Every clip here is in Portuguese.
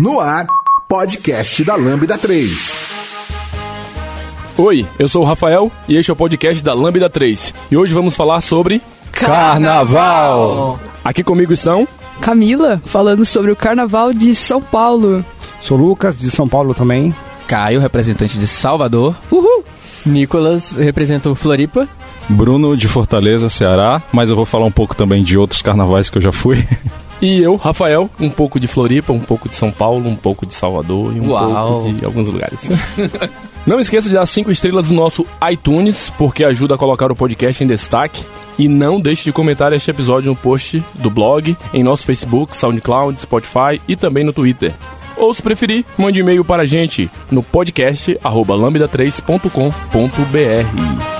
No ar, podcast da Lambda 3. Oi, eu sou o Rafael e este é o podcast da Lambda 3. E hoje vamos falar sobre Carnaval. Aqui comigo estão Camila, falando sobre o Carnaval de São Paulo. Sou Lucas, de São Paulo também. Caio, representante de Salvador. Uhul! Nicolas, representa o Floripa. Bruno, de Fortaleza, Ceará. Mas eu vou falar um pouco também de outros carnavais que eu já fui. E eu, Rafael, um pouco de Floripa, um pouco de São Paulo, um pouco de Salvador e um Uau. pouco de alguns lugares. Não esqueça de dar cinco estrelas no nosso iTunes, porque ajuda a colocar o podcast em destaque. E não deixe de comentar este episódio no post do blog, em nosso Facebook, SoundCloud, Spotify e também no Twitter. Ou se preferir, mande um e-mail para a gente no podcast arroba lambda3.com.br.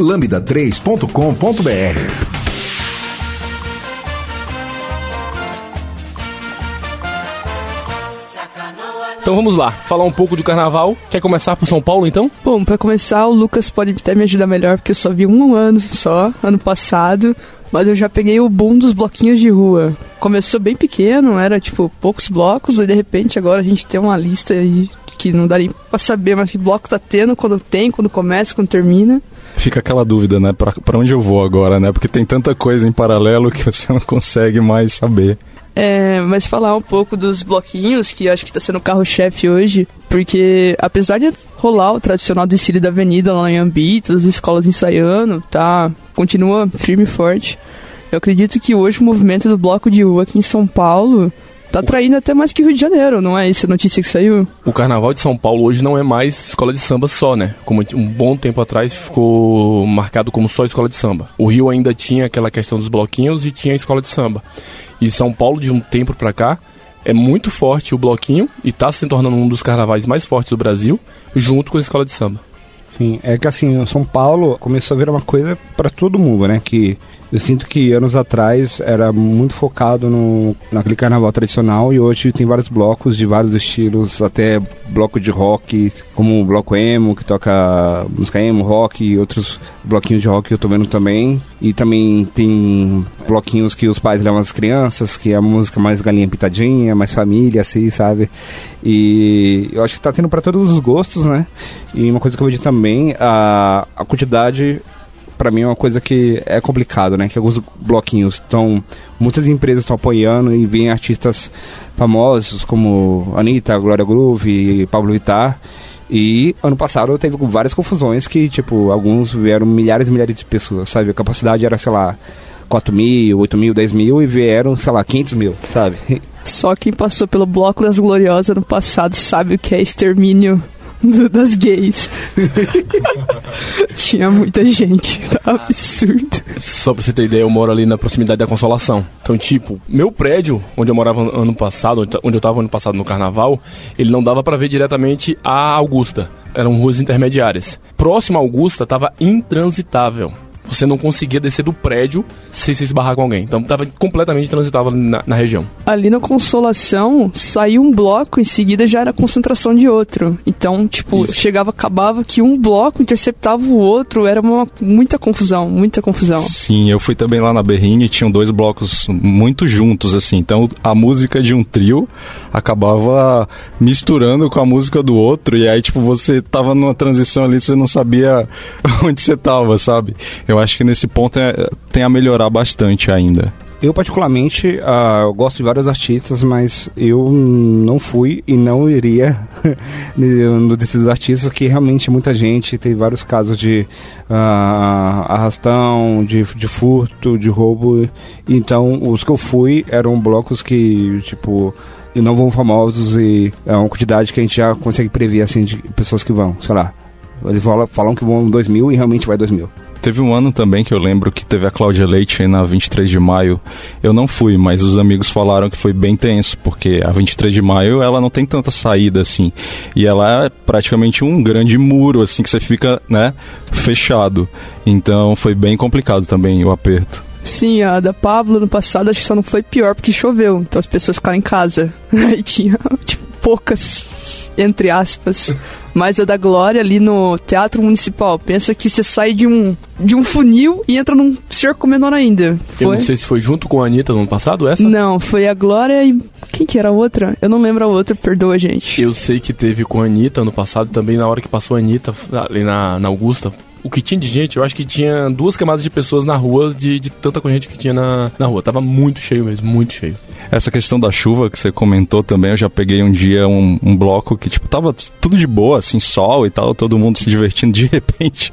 lambda3.com.br. Então vamos lá, falar um pouco do carnaval. Quer começar por São Paulo então? Bom, pra começar, o Lucas pode até me ajudar melhor, porque eu só vi um ano só, ano passado, mas eu já peguei o boom dos bloquinhos de rua. Começou bem pequeno, era tipo poucos blocos, e de repente agora a gente tem uma lista aí que não dá nem pra saber mais que bloco tá tendo, quando tem, quando começa, quando termina. Fica aquela dúvida, né? Pra, pra onde eu vou agora, né? Porque tem tanta coisa em paralelo que você não consegue mais saber. É, mas falar um pouco dos bloquinhos, que acho que tá sendo o carro-chefe hoje, porque apesar de rolar o tradicional desfile da avenida lá em Ambi, todas as escolas ensaiando, tá, continua firme e forte. Eu acredito que hoje o movimento do bloco de rua aqui em São Paulo tá atraindo até mais que o Rio de Janeiro, não é essa notícia que saiu? O carnaval de São Paulo hoje não é mais escola de samba só, né? Como um bom tempo atrás ficou marcado como só escola de samba. O Rio ainda tinha aquela questão dos bloquinhos e tinha a escola de samba. E São Paulo, de um tempo pra cá, é muito forte o bloquinho e tá se tornando um dos carnavais mais fortes do Brasil, junto com a escola de samba. Sim, é que assim, São Paulo começou a virar uma coisa para todo mundo, né? Que eu sinto que anos atrás era muito focado no, naquele carnaval tradicional e hoje tem vários blocos de vários estilos, até bloco de rock, como o bloco emo, que toca música emo, rock e outros bloquinhos de rock que eu tô vendo também. E também tem bloquinhos que os pais levam as crianças, que é a música mais galinha pitadinha, mais família, assim, sabe? E eu acho que tá tendo para todos os gostos, né? E uma coisa que eu vejo também, a, a quantidade para mim é uma coisa que é complicado, né? Que alguns bloquinhos estão. Muitas empresas estão apoiando e vêm artistas famosos como Anitta, Glória Groove, Pablo Vittar. E ano passado teve várias confusões que, tipo, alguns vieram milhares e milhares de pessoas, sabe? A capacidade era, sei lá, 4 mil, 8 mil, 10 mil e vieram, sei lá, 500 mil, sabe? Só quem passou pelo Bloco das Gloriosas no passado sabe o que é extermínio do- das gays. Tinha muita gente, tá absurdo. Só pra você ter ideia, eu moro ali na proximidade da Consolação. Então, tipo, meu prédio, onde eu morava ano passado, onde eu tava ano passado no carnaval, ele não dava pra ver diretamente a Augusta. Eram ruas intermediárias. Próximo à Augusta tava intransitável. Você não conseguia descer do prédio sem se esbarrar com alguém. Então tava completamente transitável na, na região. Ali na Consolação, saiu um bloco, em seguida já era concentração de outro. Então, tipo, Isso. chegava, acabava que um bloco interceptava o outro, era uma muita confusão, muita confusão. Sim, eu fui também lá na Berrine e tinham dois blocos muito juntos, assim. Então a música de um trio acabava misturando com a música do outro. E aí, tipo, você tava numa transição ali, você não sabia onde você tava, sabe? Eu acho que nesse ponto é- tem a melhorar bastante ainda. Eu, particularmente, ah, eu gosto de vários artistas, mas eu não fui e não iria no desses artistas, que realmente muita gente, tem vários casos de ah, arrastão, de, de furto, de roubo. Então, os que eu fui eram blocos que, tipo, não vão famosos e é uma quantidade que a gente já consegue prever, assim, de pessoas que vão, sei lá. Eles falam, falam que vão 2 mil e realmente vai 2 mil. Teve um ano também que eu lembro que teve a Cláudia Leite na 23 de maio. Eu não fui, mas os amigos falaram que foi bem tenso, porque a 23 de maio ela não tem tanta saída assim. E ela é praticamente um grande muro, assim, que você fica, né, fechado. Então foi bem complicado também o aperto. Sim, a da Pablo no passado acho que só não foi pior porque choveu. Então as pessoas ficaram em casa. E tinha, tipo, poucas, entre aspas. Mas a da Glória ali no Teatro Municipal, pensa que você sai de um, de um funil e entra num cerco menor ainda. Eu Foi? não sei se foi junto com a Anitta no ano passado, essa? Não, foi a Glória e. Quem que era a outra? Eu não lembro a outra, perdoa, gente. Eu sei que teve com a Anitta ano passado, também na hora que passou a Anitta ali na, na Augusta. O que tinha de gente, eu acho que tinha duas camadas de pessoas na rua, de, de tanta gente que tinha na, na rua. Tava muito cheio mesmo, muito cheio. Essa questão da chuva que você comentou também, eu já peguei um dia um, um bloco que, tipo, tava tudo de boa, assim, sol e tal, todo mundo se divertindo. De repente,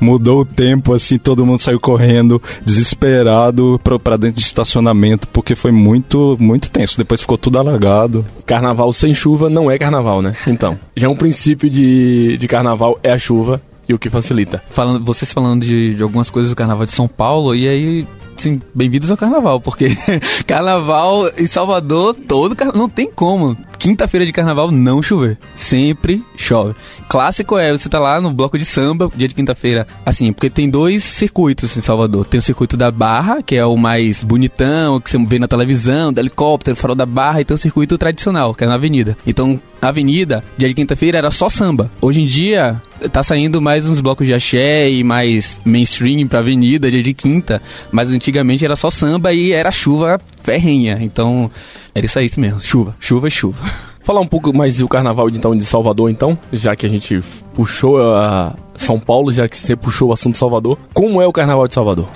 mudou o tempo, assim, todo mundo saiu correndo, desesperado, pra, pra dentro de estacionamento, porque foi muito, muito tenso. Depois ficou tudo alagado. Carnaval sem chuva não é carnaval, né? Então, já é um princípio de, de carnaval é a chuva e o que facilita. Falando, vocês falando de, de algumas coisas do Carnaval de São Paulo, e aí, sim, bem-vindos ao Carnaval, porque Carnaval em Salvador, todo carna- não tem como. Quinta-feira de Carnaval não chover. Sempre chove. Clássico é, você tá lá no bloco de samba, dia de quinta-feira, assim, porque tem dois circuitos em Salvador. Tem o circuito da Barra, que é o mais bonitão, que você vê na televisão, do helicóptero, farol da Barra, e tem o circuito tradicional, que é na avenida. Então, a avenida, dia de quinta-feira, era só samba. Hoje em dia, tá saindo mais uns blocos de axé e mais mainstream pra avenida, dia de quinta. Mas antigamente era só samba e era chuva ferrenha. Então, era isso aí mesmo. Chuva, chuva chuva. Falar um pouco mais do carnaval então, de Salvador, então, já que a gente puxou a São Paulo, já que você puxou o assunto Salvador. Como é o carnaval de Salvador?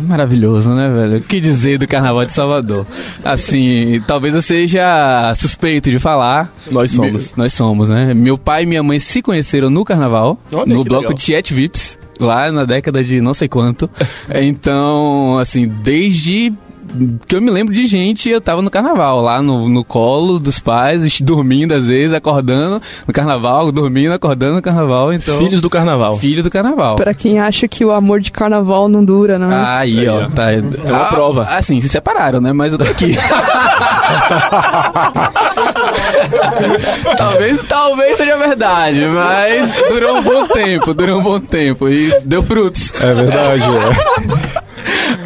Maravilhoso, né, velho? O que dizer do Carnaval de Salvador? Assim, talvez eu seja suspeito de falar. Nós somos. Me- nós somos, né? Meu pai e minha mãe se conheceram no Carnaval, Olha no bloco. Tiet Vips, lá na década de não sei quanto. então, assim, desde que eu me lembro de gente, eu tava no carnaval, lá no, no colo dos pais, dormindo às vezes, acordando no carnaval, dormindo, acordando no carnaval, então... Filhos do carnaval. Filho do carnaval. Pra quem acha que o amor de carnaval não dura, não. Aí, Aí, ó, ó. tá. É uma prova. Assim, se separaram, né? Mas eu tô aqui. talvez, talvez seja verdade, mas durou um bom tempo, durou um bom tempo e deu frutos. É verdade, é.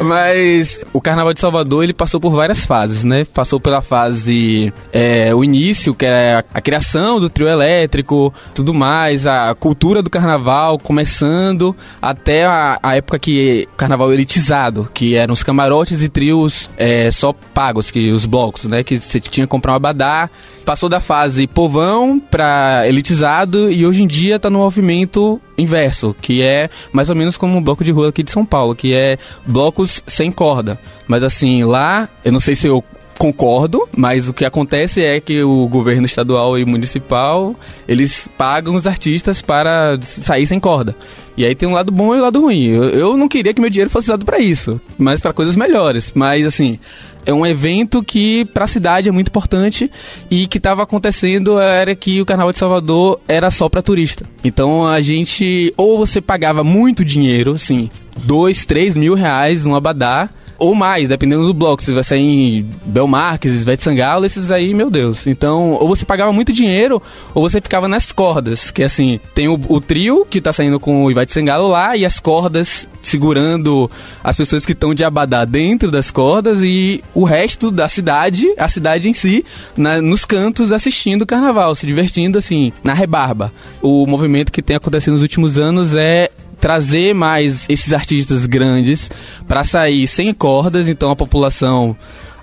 Mas o Carnaval de Salvador ele passou por várias fases, né? Passou pela fase é, o início, que é a, criação do trio elétrico, tudo mais, a cultura do Carnaval começando até a, a época que Carnaval elitizado, que eram os camarotes e trios é, só pagos, que os blocos, né? Que você tinha que comprar um abadá. Passou da fase povão pra elitizado e hoje em dia tá no movimento inverso, que é mais ou menos como um bloco de rua aqui de São Paulo, que é blocos sem corda. Mas assim, lá, eu não sei se eu concordo, mas o que acontece é que o governo estadual e municipal, eles pagam os artistas para sair sem corda. E aí tem um lado bom e um lado ruim. Eu, eu não queria que meu dinheiro fosse usado para isso, mas para coisas melhores. Mas assim, é um evento que para a cidade é muito importante e que estava acontecendo era que o Carnaval de Salvador era só para turista. Então a gente ou você pagava muito dinheiro, assim, dois, três mil reais num abadá ou mais, dependendo do bloco. Se vai sair em Belmarques, Ivete Sangalo, esses aí, meu Deus. Então, ou você pagava muito dinheiro, ou você ficava nas cordas. Que assim, tem o, o trio que tá saindo com o Ivete Sangalo lá, e as cordas segurando as pessoas que estão de abadá dentro das cordas, e o resto da cidade, a cidade em si, na- nos cantos assistindo o carnaval, se divertindo assim, na rebarba. O movimento que tem acontecido nos últimos anos é trazer mais esses artistas grandes para sair sem cordas, então a população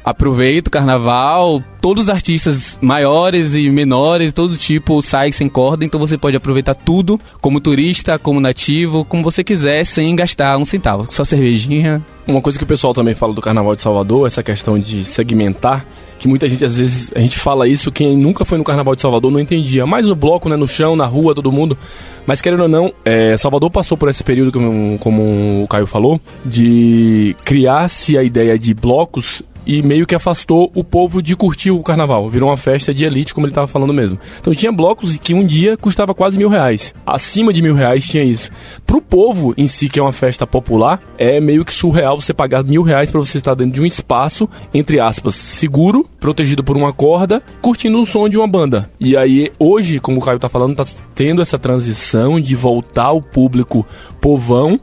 aproveita o carnaval, todos os artistas maiores e menores, todo tipo sai sem corda, então você pode aproveitar tudo como turista, como nativo, como você quiser, sem gastar um centavo. Só cervejinha. Uma coisa que o pessoal também fala do Carnaval de Salvador, essa questão de segmentar, que muita gente, às vezes, a gente fala isso, quem nunca foi no Carnaval de Salvador não entendia. Mais no bloco, né, no chão, na rua, todo mundo. Mas querendo ou não, é, Salvador passou por esse período, como, como o Caio falou, de criar-se a ideia de blocos e meio que afastou o povo de curtir o carnaval. Virou uma festa de elite, como ele estava falando mesmo. Então tinha blocos que um dia custava quase mil reais. Acima de mil reais tinha isso. Pro povo em si, que é uma festa popular, é meio que surreal você pagar mil reais para você estar dentro de um espaço, entre aspas, seguro, protegido por uma corda, curtindo o som de uma banda. E aí, hoje, como o Caio tá falando, tá tendo essa transição de voltar ao público povão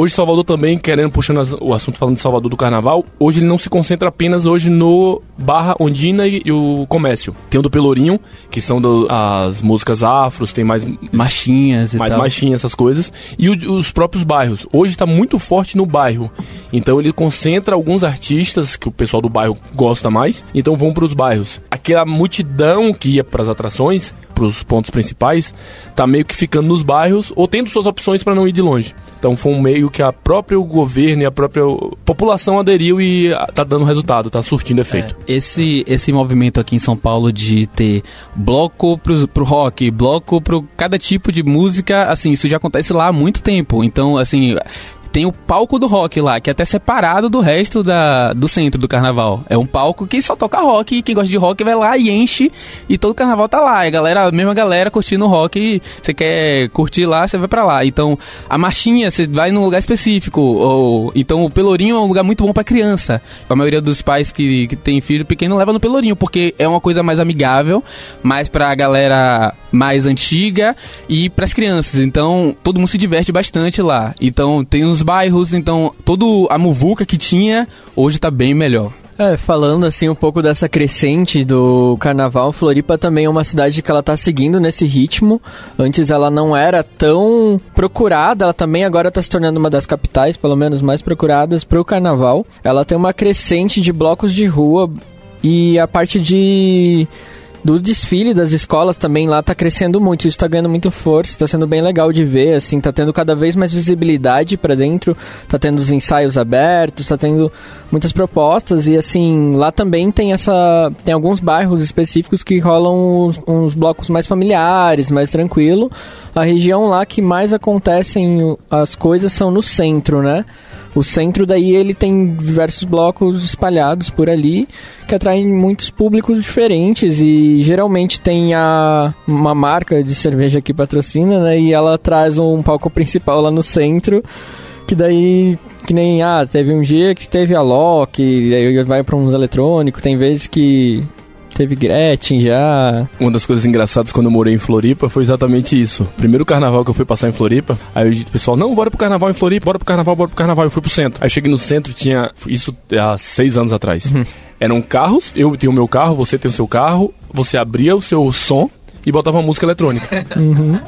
Hoje Salvador também, querendo puxando o assunto falando de Salvador do Carnaval, hoje ele não se concentra apenas hoje no Barra Ondina e, e o Comércio. Tem o do Pelourinho, que são do, as músicas afros, tem mais machinhas e mais tal. machinhas, essas coisas, e o, os próprios bairros. Hoje está muito forte no bairro. Então ele concentra alguns artistas que o pessoal do bairro gosta mais, então vão para os bairros. Aquela multidão que ia para as atrações, para os pontos principais, tá meio que ficando nos bairros ou tendo suas opções para não ir de longe. Então foi um meio que a própria governo e a própria população aderiu e ah, tá dando resultado, tá surtindo efeito. É, esse, esse movimento aqui em São Paulo de ter bloco pro, pro rock, bloco pro cada tipo de música, assim, isso já acontece lá há muito tempo. Então, assim, tem o palco do rock lá, que é até separado do resto da, do centro do carnaval. É um palco que só toca rock, quem gosta de rock vai lá e enche, e todo carnaval tá lá. A galera, a mesma galera curtindo rock, você quer curtir lá, você vai para lá. Então, a marchinha, você vai num lugar específico. Ou, então, o Pelourinho é um lugar muito bom para criança. A maioria dos pais que, que tem filho pequeno leva no Pelourinho, porque é uma coisa mais amigável, mais pra galera mais antiga e pras crianças. Então, todo mundo se diverte bastante lá. Então, tem uns bairros, então todo a muvuca que tinha hoje tá bem melhor. É, falando assim um pouco dessa crescente do carnaval, Floripa também é uma cidade que ela tá seguindo nesse ritmo. Antes ela não era tão procurada, ela também agora tá se tornando uma das capitais, pelo menos mais procuradas para o carnaval. Ela tem uma crescente de blocos de rua e a parte de do desfile das escolas também lá tá crescendo muito, isso tá ganhando muito força, tá sendo bem legal de ver, assim, tá tendo cada vez mais visibilidade para dentro, tá tendo os ensaios abertos, tá tendo muitas propostas e assim, lá também tem essa tem alguns bairros específicos que rolam uns, uns blocos mais familiares, mais tranquilo. A região lá que mais acontecem as coisas são no centro, né? O centro daí ele tem diversos blocos espalhados por ali que atraem muitos públicos diferentes e geralmente tem a, uma marca de cerveja que patrocina, né? E ela traz um palco principal lá no centro que daí que nem ah teve um dia que teve a Loki, aí vai para uns eletrônicos, tem vezes que teve Gretchen já. Uma das coisas engraçadas quando eu morei em Floripa foi exatamente isso. Primeiro carnaval que eu fui passar em Floripa, aí o pessoal, não, bora pro carnaval em Floripa, bora pro carnaval, bora pro carnaval. Eu fui pro centro. Aí eu cheguei no centro, tinha. Isso há seis anos atrás. Uhum. Eram carros, eu tenho o meu carro, você tem o seu carro, você abria o seu som e botava uma música eletrônica. Uhum.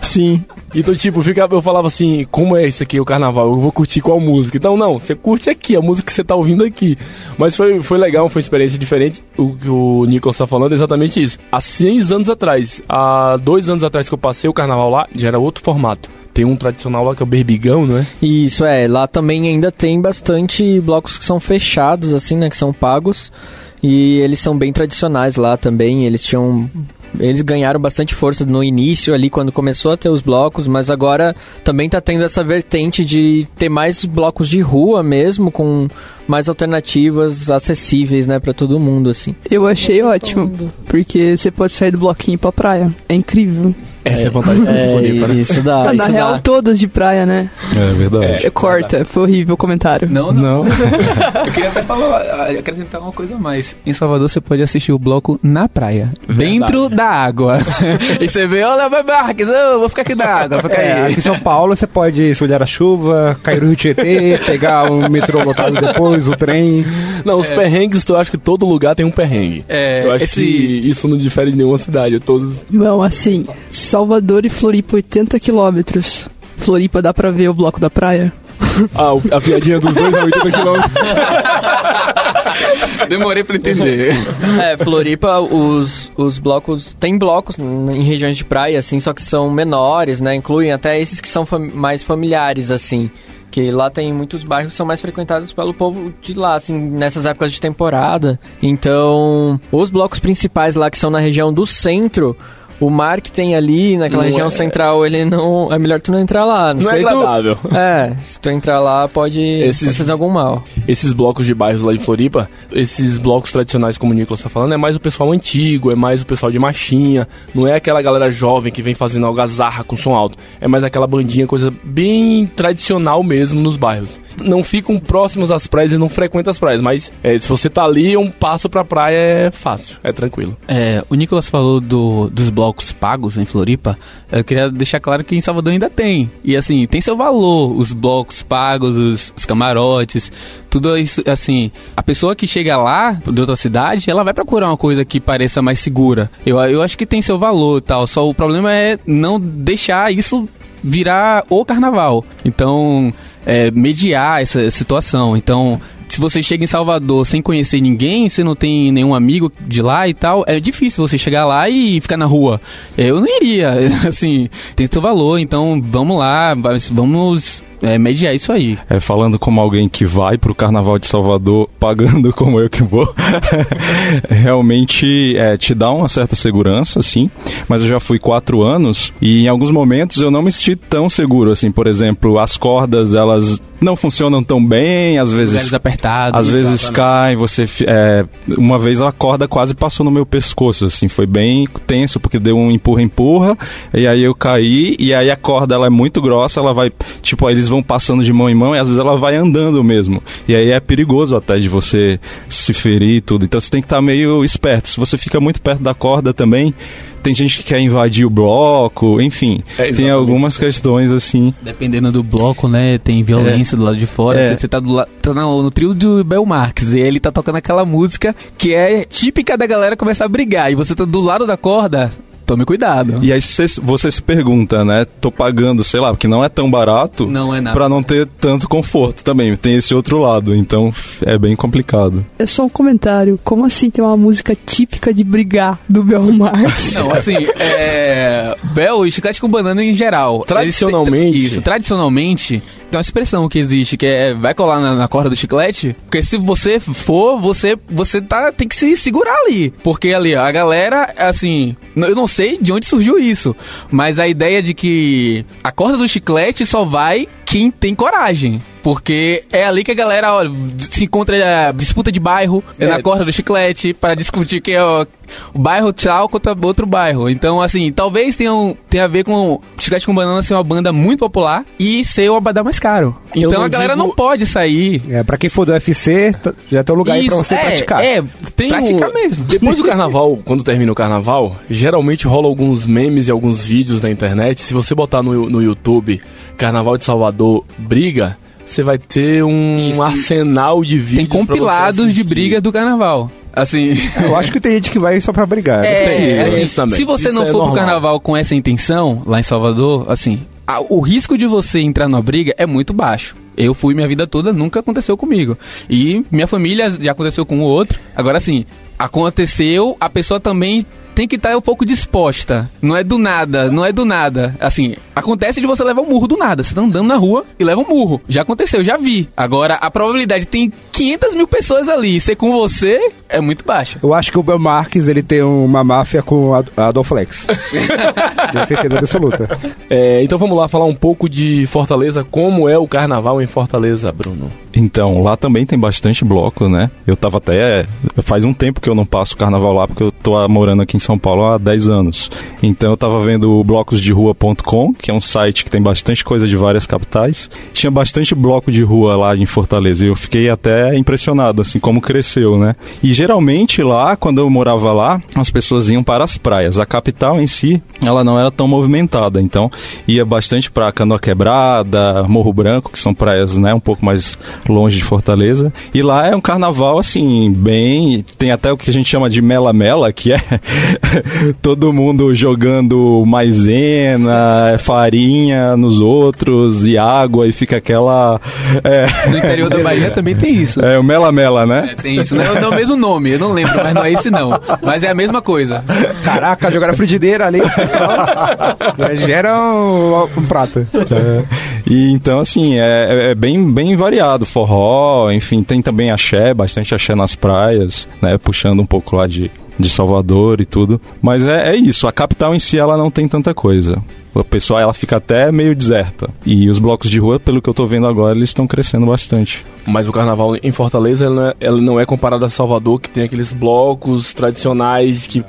Sim. Então, tipo, fica, eu falava assim, como é isso aqui, o carnaval? Eu vou curtir qual música? Então, não, você curte aqui, a música que você tá ouvindo aqui. Mas foi, foi legal, foi uma experiência diferente. O que o Nicolas tá falando é exatamente isso. Há seis anos atrás, há dois anos atrás que eu passei o carnaval lá, já era outro formato. Tem um tradicional lá que é o Berbigão, não é? Isso, é. Lá também ainda tem bastante blocos que são fechados, assim, né? Que são pagos. E eles são bem tradicionais lá também. Eles tinham eles ganharam bastante força no início ali, quando começou a ter os blocos, mas agora também tá tendo essa vertente de ter mais blocos de rua mesmo, com mais alternativas acessíveis, né, para todo mundo, assim. Eu achei ótimo, porque você pode sair do bloquinho pra praia. É incrível. Essa é, a vantagem do é, Floripa, né? Isso dá. Ah, na isso real, dá. todas de praia, né? É verdade. É, corta, foi horrível o comentário. Não, não. Não. Eu queria até falar, acrescentar uma coisa a mais. Em Salvador você pode assistir o bloco na praia, dentro da água. e você vê, olha, vai Marques, eu vou ficar aqui na água, fica É, aí. aqui em São Paulo você pode se olhar a chuva, cair no Rio Tietê, pegar o metrô lotado depois, o trem. Não, os perrengues, eu acho que todo lugar tem um perrengue. É, eu acho esse- que isso não difere de nenhuma cidade. Todos. Não, assim, Salvador e Floripa, 80 quilômetros. Floripa dá pra ver o bloco da praia? Ah, a piadinha dos dois a 80 quilômetros. Demorei pra entender. É, Floripa, os, os blocos. Tem blocos em regiões de praia, assim, só que são menores, né? Incluem até esses que são fam- mais familiares, assim. Que lá tem muitos bairros que são mais frequentados pelo povo de lá, assim, nessas épocas de temporada. Então, os blocos principais lá que são na região do centro. O mar que tem ali naquela Não região é- central, ele não. É melhor tu não entrar lá. Não, Não é sei agradável. Tu, é, se tu entrar lá, pode, Esses- pode fazer algum mal. Esses blocos de bairros lá de Floripa, esses blocos tradicionais, como o Nicolas tá falando, é mais o pessoal antigo, é mais o pessoal de marchinha, não é aquela galera jovem que vem fazendo algazarra com som alto. É mais aquela bandinha, coisa bem tradicional mesmo nos bairros. Não ficam próximos às praias e não frequentam as praias, mas é, se você tá ali, um passo pra praia é fácil, é tranquilo. É, o Nicolas falou do, dos blocos pagos em Floripa. Eu queria deixar claro que em Salvador ainda tem. E assim, tem seu valor, os blocos pagos, os, os camarotes, tudo isso, assim. A pessoa que chega lá, de outra cidade, ela vai procurar uma coisa que pareça mais segura. Eu, eu acho que tem seu valor e tal. Só o problema é não deixar isso virar o carnaval. Então, é, mediar essa situação. Então, se você chega em Salvador sem conhecer ninguém, você não tem nenhum amigo de lá e tal, é difícil você chegar lá e ficar na rua. Eu não iria, assim, tem seu valor, então vamos lá, vamos é, mediar isso aí. É, falando como alguém que vai pro Carnaval de Salvador, pagando como eu que vou, realmente é, te dá uma certa segurança, sim. Mas eu já fui quatro anos e em alguns momentos eu não me senti tão seguro, assim. Por exemplo, as cordas, elas não funcionam tão bem, às vezes... Apertados. Às vezes cai, você. É, uma vez a corda quase passou no meu pescoço, assim, foi bem tenso, porque deu um empurra-empurra, e aí eu caí, e aí a corda ela é muito grossa, ela vai. Tipo, eles vão passando de mão em mão, e às vezes ela vai andando mesmo. E aí é perigoso até de você se ferir e tudo. Então você tem que estar meio esperto. Se você fica muito perto da corda também. Tem gente que quer invadir o bloco, enfim. É, tem algumas questões assim. Dependendo do bloco, né? Tem violência do lado de fora. É. Você tá, do la- tá no, no trio do Bel Marques e ele tá tocando aquela música que é típica da galera começar a brigar. E você tá do lado da corda, tome cuidado. E aí você, você se pergunta, né? Tô pagando, sei lá, porque não é tão barato. Não é nada. Pra não ter tanto conforto também. Tem esse outro lado, então é bem complicado. É só um comentário. Como assim tem uma música típica de brigar do Bel Marx? Não, assim, é. Bel e chiclete com banana em geral. Tradicionalmente. Isso, tradicionalmente. Tem uma expressão que existe, que é vai colar na, na corda do chiclete, porque se você for, você você tá tem que se segurar ali, porque ali a galera, assim, eu não sei de onde surgiu isso, mas a ideia de que a corda do chiclete só vai quem tem coragem. Porque é ali que a galera ó, se encontra é, disputa de bairro, é, É. na corda do chiclete, para discutir quem é o, o bairro tal contra outro bairro. Então, assim, talvez tenha, um- tenha a ver com Chiclete com Banana ser uma banda muito popular e ser o abadá mais caro. Eu Então a galera digo- não pode sair. É, pra quem for do UFC, já tem um lugar aí pra Isso, você é, praticar. É, Tem praticar um- mesmo. Depois do carnaval, quando termina o carnaval, geralmente rola alguns memes e alguns vídeos na internet. Se você botar no, no YouTube Carnaval de Salvador Briga, você vai ter um Isso. arsenal de vídeos. Tem compilados de assistir. briga do carnaval. Assim. Eu acho que tem gente que vai só pra brigar. É, Sim, é assim, isso também. se você Isso não é for pro normal. carnaval com essa intenção, lá em Salvador, assim, a- o risco de você entrar numa briga é muito baixo. Eu fui minha vida toda, nunca aconteceu comigo. E minha família já aconteceu com o outro. Agora, assim, aconteceu, a pessoa também tem que estar um pouco disposta. Não é do nada, não é do nada. Assim, acontece de você levar um murro do nada. Você tá andando na rua e leva um murro. Já aconteceu, já vi. Agora, a probabilidade de tem 500 mil pessoas ali e ser com você é muito baixa. Eu acho que o Bel Marques ele tem uma máfia com a Adolflex. Tenho certeza absoluta. É, então vamos lá falar um pouco de Fortaleza. Como é o carnaval em Fortaleza, Bruno? Então, lá também tem bastante bloco, né? Eu tava até. Faz um tempo que eu não passo carnaval lá, porque eu tô morando aqui em São Paulo há 10 anos. Então eu tava vendo o blocosderrua.com, que é um site que tem bastante coisa de várias capitais. Tinha bastante bloco de rua lá em Fortaleza. E eu fiquei até impressionado, assim, como cresceu, né? E geralmente lá, quando eu morava lá, as pessoas iam para as praias. A capital em si, ela não era tão movimentada. Então, ia bastante pra Canoa Quebrada, Morro Branco, que são praias, né, um pouco mais longe de Fortaleza. E lá é um carnaval, assim, bem. Tem até o que a gente chama de mela-mela, que é todo mundo jogando maisena, farinha nos outros e água, e fica aquela. É, No interior da Bahia também tem isso. é o mela-mela, né? É, tem isso. Não é, não é o mesmo nome, eu não lembro, mas não é esse não. Mas é a mesma coisa. Caraca, jogaram a frigideira ali. pessoal. Já gera um, um prato. E então, assim, é, é bem, bem variado. Forró, enfim, tem também axé, bastante axé nas praias, né? Puxando um pouco lá de, de Salvador e tudo. Mas é, é isso, a capital em si ela não tem tanta coisa. A pessoa ela fica até meio deserta. E os blocos de rua, pelo que eu tô vendo agora, eles estão crescendo bastante. Mas o carnaval em Fortaleza ele não, é, ele não é comparado a Salvador, que tem aqueles blocos tradicionais que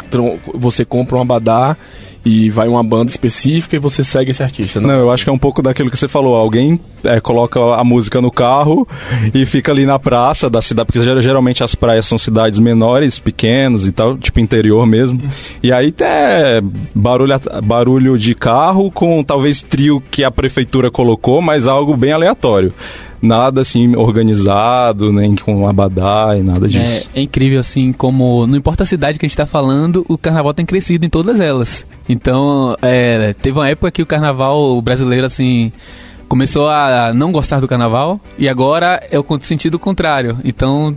você compra um abadá e vai uma banda específica e você segue esse artista. Não, eu acho que é um pouco daquilo que você falou. Alguém é, coloca a música no carro e fica ali na praça da cidade, porque ger- geralmente as praias são cidades menores, pequenos e tal, tipo interior mesmo. E aí é barulho, barulho de carro com talvez trio que a prefeitura colocou, mas algo bem aleatório. Nada assim organizado, nem com abadá e nada disso. É, é incrível, assim, como não importa a cidade que a gente tá falando, o carnaval tem crescido em todas elas. Então, é, teve uma época que o carnaval brasileiro, assim, começou a não gostar do carnaval e agora é o sentido contrário. Então,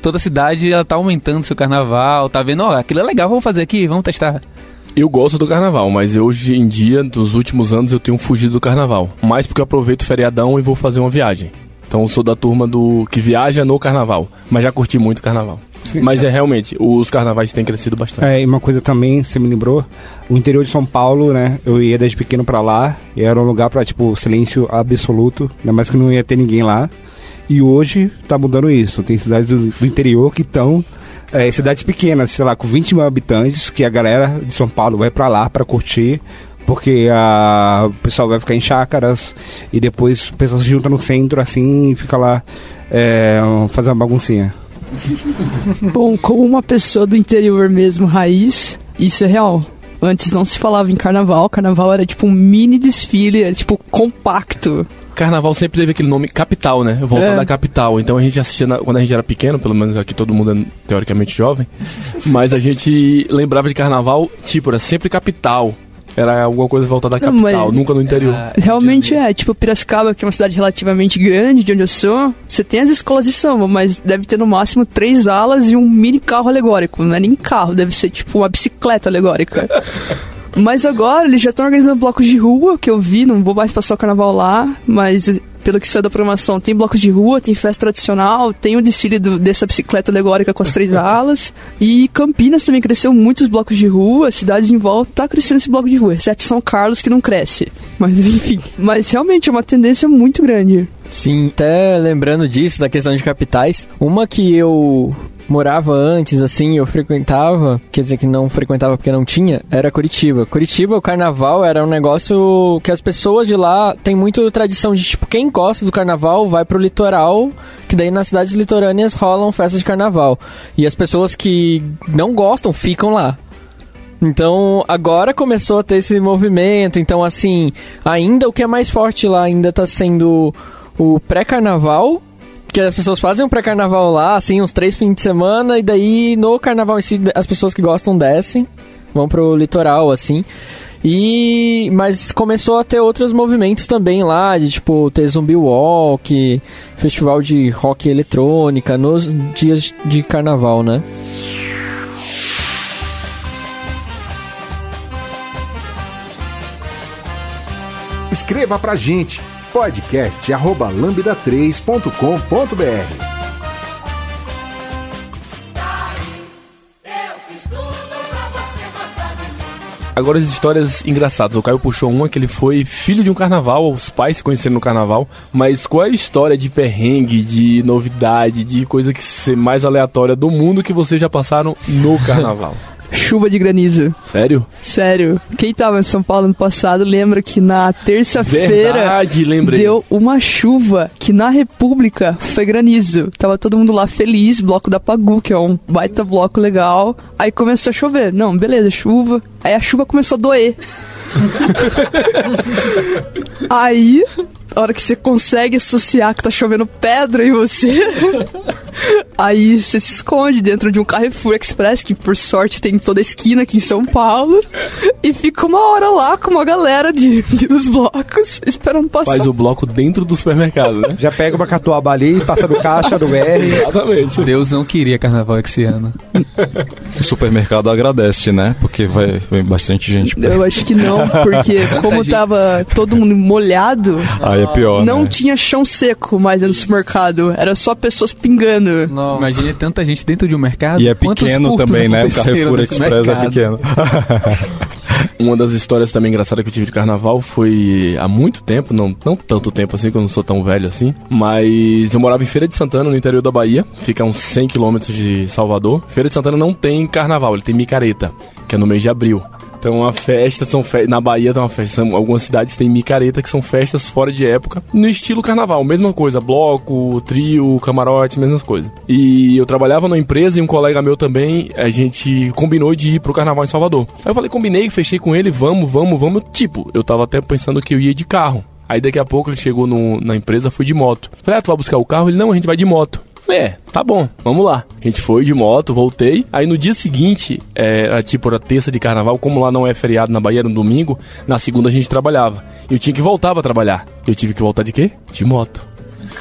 toda cidade ela tá aumentando seu carnaval, tá vendo, ó, aquilo é legal, vamos fazer aqui, vamos testar. Eu gosto do carnaval, mas hoje em dia, dos últimos anos, eu tenho fugido do carnaval. Mais porque eu aproveito o feriadão e vou fazer uma viagem. Então eu sou da turma do que viaja no carnaval, mas já curti muito o carnaval. Mas é realmente, os carnavais têm crescido bastante. É, e uma coisa também, você me lembrou, o interior de São Paulo, né? Eu ia desde pequeno pra lá, e era um lugar pra, tipo, silêncio absoluto, ainda mais que não ia ter ninguém lá. E hoje tá mudando isso. Tem cidades do, do interior que estão. É, cidades pequenas, sei lá, com 20 mil habitantes, que a galera de São Paulo vai pra lá pra curtir, porque a, o pessoal vai ficar em chácaras e depois o pessoal se junta no centro assim e fica lá é, fazer uma baguncinha. Bom, como uma pessoa do interior mesmo, raiz, isso é real. Antes não se falava em carnaval, carnaval era tipo um mini desfile, era tipo compacto. Carnaval sempre teve aquele nome capital, né? Volta É. da capital. Então a gente assistia na- quando a gente era pequeno, pelo menos aqui todo mundo é teoricamente jovem. mas a gente lembrava de carnaval, tipo, era sempre capital. Era alguma coisa voltada da Não, capital, mas- nunca no interior. Realmente é, tipo Piracicaba, que é uma cidade relativamente grande, de onde eu sou, você tem as escolas de samba, mas deve ter no máximo três alas e um mini carro alegórico. Não é nem carro, deve ser tipo uma bicicleta alegórica. Mas agora eles já estão organizando blocos de rua, que eu vi, não vou mais passar o carnaval lá, mas eh, pelo que saiu da programação, tem blocos de rua, tem festa tradicional, tem o desfile do- dessa bicicleta alegórica com as três alas. E Campinas também cresceu muitos blocos de rua, cidades em volta tá crescendo esse bloco de rua, exceto São Carlos que não cresce. Mas enfim, mas realmente é uma tendência muito grande. Sim, até lembrando disso, da questão de capitais, uma que eu morava antes, assim, eu frequentava, quer dizer que não frequentava porque não tinha, era Curitiba. Curitiba, o carnaval era um negócio que as pessoas de lá têm muito tradição de, tipo, quem gosta do carnaval vai pro litoral, que daí nas cidades litorâneas rolam festas de carnaval. E as pessoas que não gostam ficam lá. Então, agora começou a ter esse movimento. Então, assim, ainda o que é mais forte lá ainda tá sendo o pré-carnaval. Que as pessoas fazem um pré-carnaval lá, assim, uns três fins de semana. E daí, no carnaval em si, as pessoas que gostam descem. Vão pro litoral, assim. E... Mas começou a ter outros movimentos também lá. De, tipo, ter zumbi walk, festival de rock eletrônica. Nos dias de carnaval, né? Escreva pra gente podcast arroba lambda3.com.br Agora as histórias engraçadas. O Caio puxou uma que ele foi filho de um carnaval, os pais se conheceram no carnaval. Mas qual é a história de perrengue, de novidade, de coisa que ser mais aleatória do mundo que vocês já passaram no carnaval? Chuva de granizo. Sério? Sério. Quem tava em São Paulo ano passado lembra que na terça-feira deu uma chuva que na República foi granizo. Tava todo mundo lá feliz, bloco da Pagu, que é um baita bloco legal. Aí começou a chover. Não, beleza, chuva. Aí a chuva começou a doer. Aí, a hora que você consegue associar que tá chovendo pedra em você, aí você se esconde dentro de um Carrefour Express, que por sorte tem em toda a esquina aqui em São Paulo, e fica uma hora lá com uma galera de, de os blocos esperando passar. Faz o bloco dentro do supermercado, né? Já pega uma catuaba ali, passa do caixa, do R. Exatamente. Deus não queria carnaval esse ano. O supermercado agradece, né? Porque vai, vem bastante gente. Eu acho que não, porque como tava todo mundo molhado, Aí é pior, não né? tinha chão seco mais no supermercado. Era só pessoas pingando. Nossa. Imagine tanta gente dentro de um mercado. E é pequeno também, né? O Carrefour Express mercado? é pequeno. Uma das histórias também engraçadas que eu tive de carnaval foi há muito tempo, não, não tanto tempo assim, que eu não sou tão velho assim, mas eu morava em Feira de Santana, no interior da Bahia, fica a uns 100 quilômetros de Salvador. Feira de Santana não tem carnaval, ele tem micareta, que é no mês de abril. Então a festa são fe... na Bahia tem uma festa, algumas cidades têm micareta que são festas fora de época, no estilo carnaval, mesma coisa, bloco, trio, camarote, mesmas coisas. E eu trabalhava numa empresa e um colega meu também, a gente combinou de ir pro carnaval em Salvador. Aí eu falei, combinei, fechei com ele, vamos, vamos, vamos. Tipo, eu tava até pensando que eu ia de carro. Aí daqui a pouco ele chegou no- na empresa, fui de moto. Falei, ah, tu vai buscar o carro? Ele, não, a gente vai de moto. É, tá bom, vamos lá. A gente foi de moto, voltei. Aí no dia seguinte, é, era tipo, era terça de carnaval, como lá não é feriado na Bahia, era no domingo, na segunda a gente trabalhava. Eu tinha que voltar pra trabalhar. Eu tive que voltar de quê? De moto.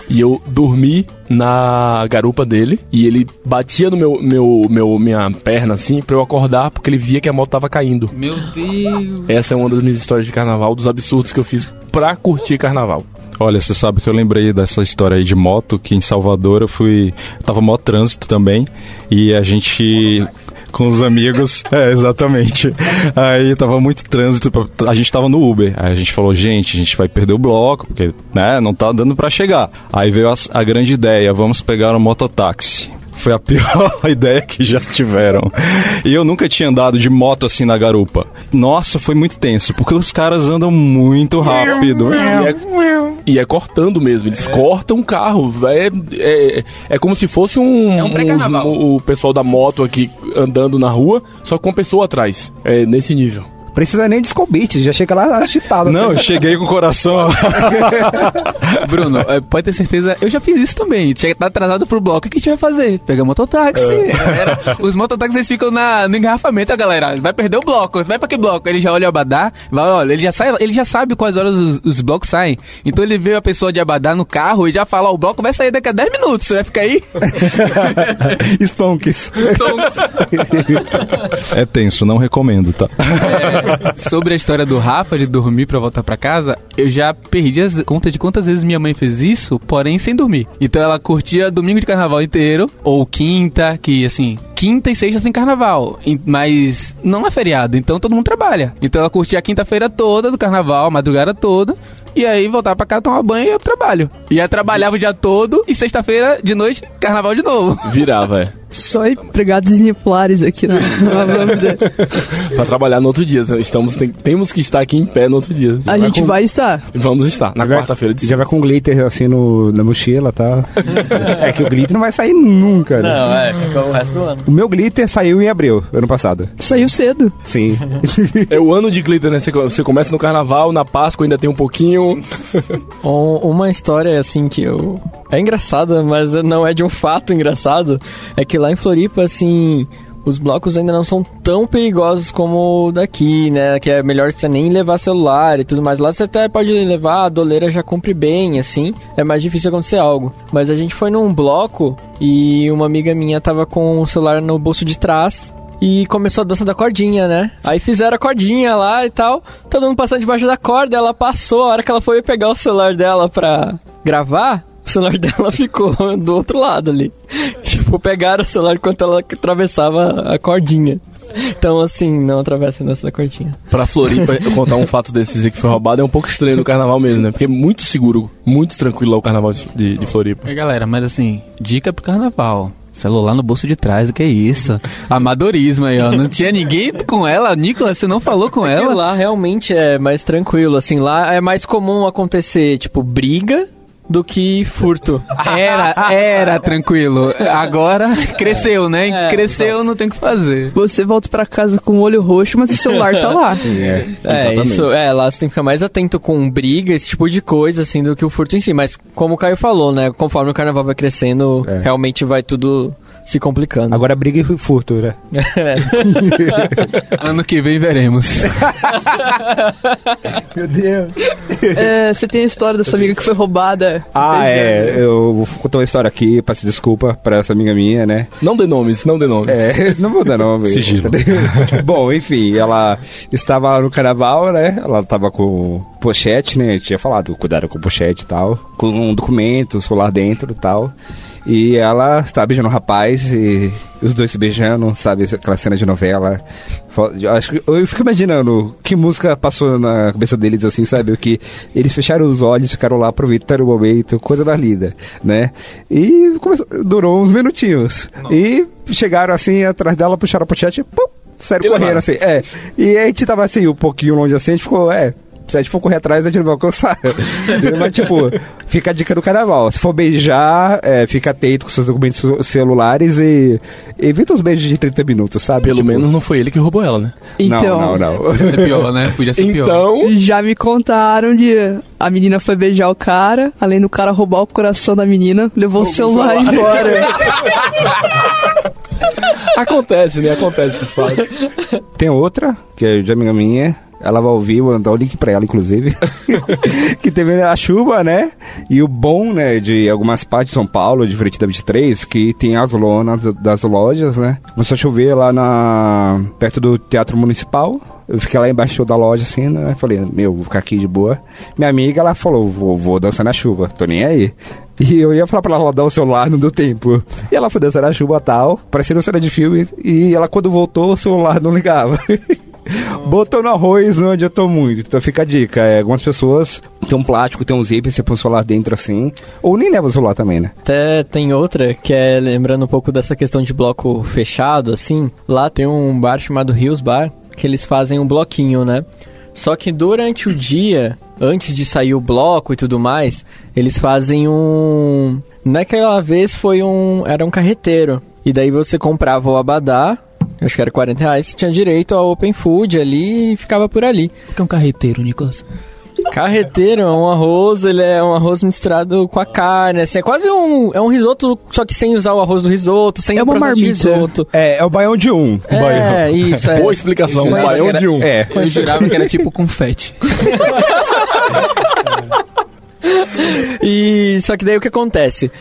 E eu dormi na garupa dele e ele batia no meu, meu, meu minha perna assim pra eu acordar porque ele via que a moto tava caindo. Meu Deus. Essa é uma das minhas histórias de carnaval, dos absurdos que eu fiz pra curtir carnaval. Olha, você sabe que eu lembrei dessa história aí de moto, que em Salvador eu fui. Tava mó trânsito também. E a gente. Com os amigos. É, exatamente. Aí tava muito trânsito. pra- A gente tava no Uber. Aí a gente falou, gente, a gente vai perder o bloco, porque, né, não tá dando pra chegar. Aí veio a, a grande ideia: vamos pegar um mototáxi. Foi a pior ideia que já tiveram. E eu nunca tinha andado de moto assim na garupa. Nossa, foi muito tenso, porque os caras andam muito rápido. E é, é cortando mesmo, eles cortam o carro. É, é, é como se fosse um. É um pré-carnaval. um- o pessoal da moto aqui andando na rua, só com pessoa atrás. É nesse nível. Precisa nem de já chega lá agitado. Não, eu assim. cheguei com o coração. Bruno, é, pode ter certeza, eu já fiz isso também. Chega, tá atrasado pro bloco, o que a gente vai fazer? Pegar mototáxi. Galera, os mototáxis eles ficam na, no engarrafamento, a galera. Vai perder o bloco, vai pra que bloco? Ele já olha o abadá, vai, olha, ele já, sai, ele já sabe quais horas os, os blocos saem. Então ele vê a pessoa de abadá no carro e já fala: ó, o bloco vai sair daqui a 10 minutos, você vai ficar aí? Stonks. É tenso, não recomendo, tá? Sobre a história do Rafa de dormir pra voltar pra casa, eu já perdi as contas de quantas vezes minha mãe fez isso, porém sem dormir. Então ela curtia domingo de carnaval inteiro, ou quinta, que assim, quinta e sexta tem carnaval, mas não é feriado, então todo mundo trabalha. Então ela curtia a quinta-feira toda do carnaval, a madrugada toda. E aí voltava pra casa, tomar banho e eu trabalho. E aí trabalhava o dia todo e sexta-feira de noite, carnaval de novo. Virava, é. Só empregados exemplares aqui na, na Lambda. Pra trabalhar no outro dia. Estamos, tem- temos que estar aqui em pé no outro dia. A gente vai estar. Vamos estar, na vai- quarta-feira de Já vai com glitter assim no, na mochila, tá? é que o glitter não vai sair nunca, né? Não, é, fica o resto do ano. O meu glitter saiu em abril, ano passado. Saiu cedo. Sim. É o ano de glitter, né? Você, começa no carnaval, na Páscoa ainda tem um pouquinho. Um- uma história assim que eu. É engraçada, mas não é de um fato engraçado. É que lá em Floripa, assim. Os blocos ainda não são tão perigosos como daqui, né? Que é melhor você nem levar celular e tudo mais. Lá você até pode levar, a doleira já cumpre bem, assim. É mais difícil acontecer algo. Mas a gente foi num bloco e uma amiga minha tava com o celular no bolso de trás. E começou a dança da cordinha, né? Aí fizeram a cordinha lá e tal. Todo mundo passando debaixo da corda. Ela passou. A hora que ela foi pegar o celular dela pra gravar, o celular dela ficou do outro lado ali. Tipo, pegaram o celular enquanto ela atravessava a cordinha. Então, assim, não atravessa a dança da cordinha. Pra Floripa, eu contar um fato desses aí que foi roubado é um pouco estranho no carnaval mesmo, né? Porque é muito seguro, muito tranquilo lá o carnaval de, de Floripa. É, galera, mas assim, dica pro carnaval. Celular no bolso de trás, o que é isso? Amadorismo aí, ó. Não tinha ninguém com ela, Nicolas, você não falou com Porque ela? lá realmente é mais tranquilo, assim, lá é mais comum acontecer, tipo, briga do que furto. Era, era tranquilo. Agora cresceu, né? É, cresceu, não tem o que fazer. Você volta pra casa com o olho roxo, mas o celular tá lá. é. É, Exatamente. isso, é, lá você tem que ficar mais atento com briga, esse tipo de coisa, assim, do que o furto em si. Mas, como o Caio falou, né, conforme o carnaval vai crescendo, É. realmente vai tudo se complicando. Agora briga e furto, né? Ano que vem veremos. Meu Deus. É, você tem a história da sua amiga que foi roubada. Ah, é. Eu vou contar uma história aqui, peço desculpa pra essa amiga minha, né? Não dê nomes, não dê nomes. É, não vou dar nome. Sigilo. Bom, enfim, ela estava no carnaval, né? Ela estava com pochete, né? Eu tinha falado, cuidado com pochete e tal. Com um documento, celular dentro e tal. E ela tá beijando o rapaz e os dois se beijando, sabe? Aquela cena de novela. Eu, acho que, eu fico imaginando que música passou na cabeça deles, assim, sabe? O que eles fecharam os olhos, ficaram lá aproveitando o momento, coisa da linda, né? E começou- durou uns minutinhos. E chegaram assim atrás dela, puxaram a pochete e pum, E correndo assim. É. E a gente tava assim, um pouquinho longe assim, a gente ficou, é. Se a gente for correr atrás, a gente não vai alcançar. Mas, tipo, fica a dica do carnaval. Se for beijar, é, fica atento com seus documentos celulares e evita os beijos de 30 minutos, sabe? Pelo Tipo, menos não foi ele que roubou ela, né? Então, Não, não, não. Podia ser pior, né? Podia ser pior. Então, já me contaram de a menina foi beijar o cara, além do cara roubar o coração da menina, levou o celular embora. acontece, né? Acontece esses fatos. Tem outra, que é de amiga minha. Ela vai ouvir, vou dar o link pra ela, inclusive. que teve a chuva, né? E o bom, né, de algumas partes de São Paulo, diferente da 23, que tem as lonas das lojas, né? Começou a chover lá na perto do Teatro Municipal. Eu fiquei lá embaixo da loja, assim, né? Falei, meu, vou ficar aqui de boa. Minha amiga, ela falou, vou, vou dançar na chuva, tô nem aí. E eu ia falar pra ela rodar o celular, não deu tempo. E ela foi dançar na chuva tal, parecendo cena de filme. E ela, quando voltou, o celular não ligava. Botou no arroz não adiantou muito. Então fica a dica. É, algumas pessoas têm um plástico, tem um zíper, você põe o celular dentro assim. Ou nem leva o celular também, né? Até tem outra que é lembrando um pouco dessa questão de bloco fechado, assim. Lá tem um bar chamado Rios Bar, que eles fazem um bloquinho, né? Só que durante o dia, antes de sair o bloco e tudo mais, eles fazem um. Naquela vez foi um. Era um carreteiro. E daí você comprava o abadá, acho que era 40 reais, tinha direito ao open food ali e ficava por ali. O que é um carreteiro, Nicolas? Carreteiro é um arroz, ele é um arroz misturado com a carne, assim, é quase um, é um risoto, só que sem usar o arroz do risoto, sem É o processo de risoto. É, é o baião de um. É, isso, é. Boa explicação, baião era- de um. É. Eu jurava que era tipo confete. E só que daí o que acontece?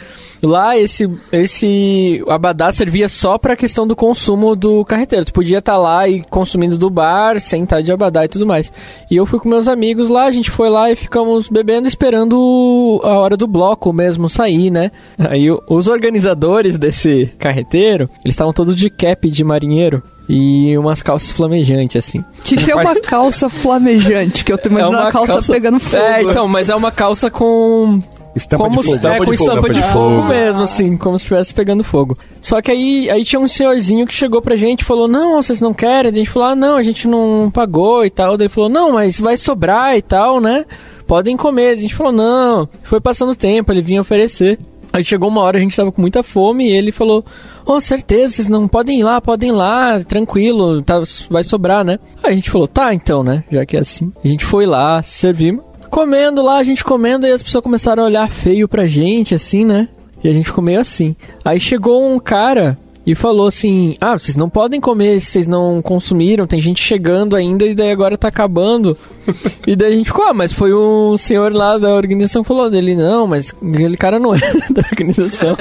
Lá esse esse abadá servia só pra questão do consumo do carreteiro. Tu podia estar lá e consumindo do bar, sem estar de abadá e tudo mais. E eu fui com meus amigos lá, a gente foi lá e ficamos bebendo esperando a hora do bloco mesmo sair, né? Aí os organizadores desse carreteiro, eles estavam todos de cap de marinheiro e umas calças flamejantes assim. Que que é uma calça flamejante, que eu tô imaginando a calça, pegando fogo. É, então, mas é uma calça com Estampa como de fogo. se- é, com estampa de fogo mesmo, assim, como se estivesse pegando fogo. Só que aí, aí tinha um senhorzinho que chegou pra gente e falou: Não, vocês não querem? A gente falou: Ah, não, a gente não pagou e tal. Daí Ele falou: Não, mas vai sobrar e tal, né? Podem comer. A gente falou: Não. Foi passando o tempo, ele vinha oferecer. Aí chegou uma hora, a gente tava com muita fome e ele falou: Oh, certeza, vocês não podem ir lá, podem ir lá, tranquilo, tá, vai sobrar, né? Aí a gente falou: Tá, então, né? Já que é assim. A gente foi lá, servimos. Comendo lá, a gente comendo, e as pessoas começaram a olhar feio pra gente, assim, né? E a gente ficou meio assim. Aí chegou um cara e falou assim: Ah, vocês não podem comer se vocês não consumiram, tem gente chegando ainda e daí agora tá acabando. e daí a gente ficou, ah, mas foi um senhor lá da organização que falou dele, não, mas aquele cara não é da organização.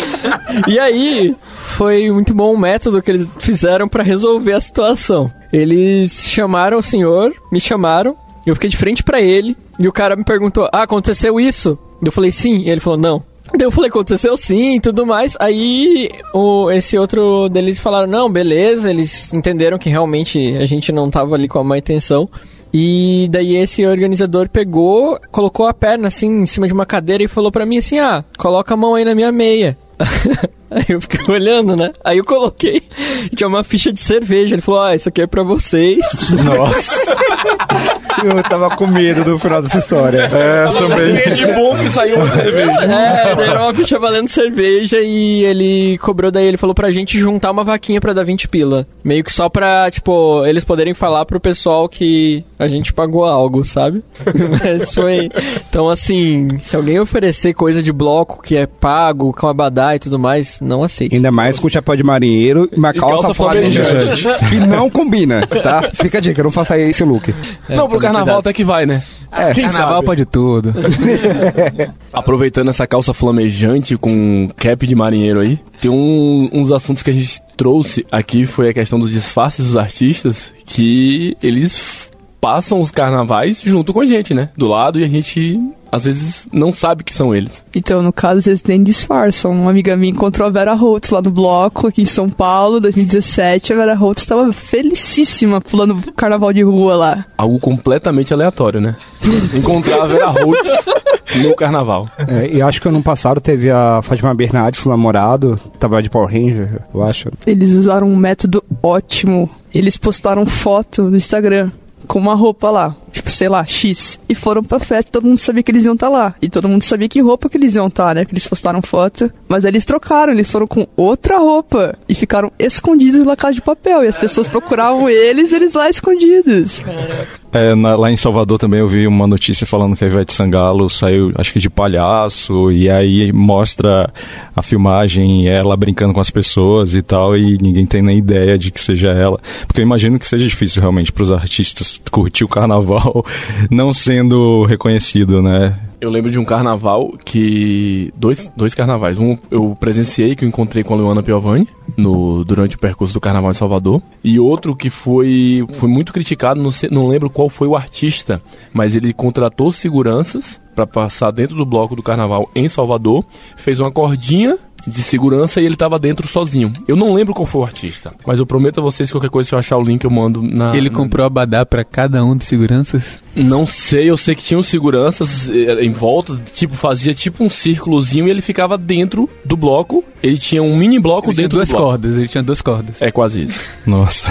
e aí foi muito bom o método que eles fizeram pra resolver a situação. Eles chamaram o senhor, me chamaram, eu fiquei de frente pra ele e o cara me perguntou: "Ah, aconteceu isso?" Eu falei: "Sim". E ele falou: "Não". Daí eu falei, aconteceu sim e tudo mais. Aí o, esse outro deles falaram, não, beleza, eles entenderam que realmente a gente não tava ali com a má intenção. E daí esse organizador pegou, colocou a perna assim em cima de uma cadeira e falou pra mim assim, ah, coloca a mão aí na minha meia. Aí eu fiquei olhando, né? Aí eu coloquei. Tinha uma ficha de cerveja. Ele falou: Ah, isso aqui é pra vocês. Nossa. Eu tava com medo do final dessa história. É, também. de bom que saiu uma cerveja. É, daí era uma ficha valendo cerveja e ele cobrou daí, ele falou pra gente juntar uma vaquinha pra dar 20 pila. Meio que só pra, tipo, eles poderem falar pro pessoal que a gente pagou algo, sabe? Mas foi. Então, assim, se alguém oferecer coisa de bloco que é pago, com abadá e tudo mais, não aceito. Ainda mais com chapéu de marinheiro e uma calça, calça flamejante. flamejante. que não combina, tá? Fica a dica, não faça esse look. não, pro tome carnaval cuidado. até que vai, né? É, Quem Carnaval sabe? pode tudo. Aproveitando essa calça flamejante com cap de marinheiro aí, tem um, um dos assuntos que a gente trouxe aqui foi a questão dos disfarces dos artistas, que eles passam os carnavais junto com a gente, né? Do lado e a gente às vezes não sabe que são eles. Então, no caso, eles nem disfarçam. Uma amiga minha encontrou a Vera Holtz lá no bloco, aqui em São Paulo, 2017. A Vera Holtz estava felicíssima pulando carnaval de rua lá. Algo completamente aleatório, né? Encontrar a Vera Holtz no carnaval. É, e acho que ano passado teve a Fátima Bernardes, o namorado, tava de Power Ranger, eu acho. Eles usaram um método ótimo. Eles postaram foto no Instagram com uma roupa lá, tipo, sei lá, X. E foram pra festa, todo mundo sabia que eles iam estar lá. E todo mundo sabia que roupa que eles iam estar, né? Que eles postaram foto. Mas aí eles trocaram, eles foram com outra roupa. E ficaram escondidos na casa de papel. E as pessoas procuravam eles, eles lá escondidos. É, na- lá em Salvador também eu vi uma notícia falando que a Ivete Sangalo saiu, acho que de palhaço, e aí mostra a filmagem, ela brincando com as pessoas e tal, e ninguém tem nem ideia de que seja ela. Porque eu imagino que seja difícil realmente para os artistas curtir o carnaval não sendo reconhecido, né? Eu lembro de um carnaval que. Dois, dois carnavais. Um eu presenciei, que eu encontrei com a Luana Piovani no, durante o percurso do Carnaval de Salvador. E outro que foi, foi muito criticado, não, sei- não lembro qual foi o artista, mas ele contratou seguranças para passar dentro do bloco do carnaval em Salvador, fez uma cordinha de segurança e ele tava dentro sozinho. Eu não lembro qual foi o artista, mas eu prometo a vocês que qualquer coisa, se eu achar o link, eu mando na. Ele na- comprou abadá pra cada um de seguranças. não sei, eu sei que tinham seguranças eh, em volta, tipo, fazia tipo um círculozinho e ele ficava dentro do bloco. Ele tinha um mini bloco Ele tinha dentro duas do bloco. cordas, ele tinha duas cordas. É quase isso. Nossa.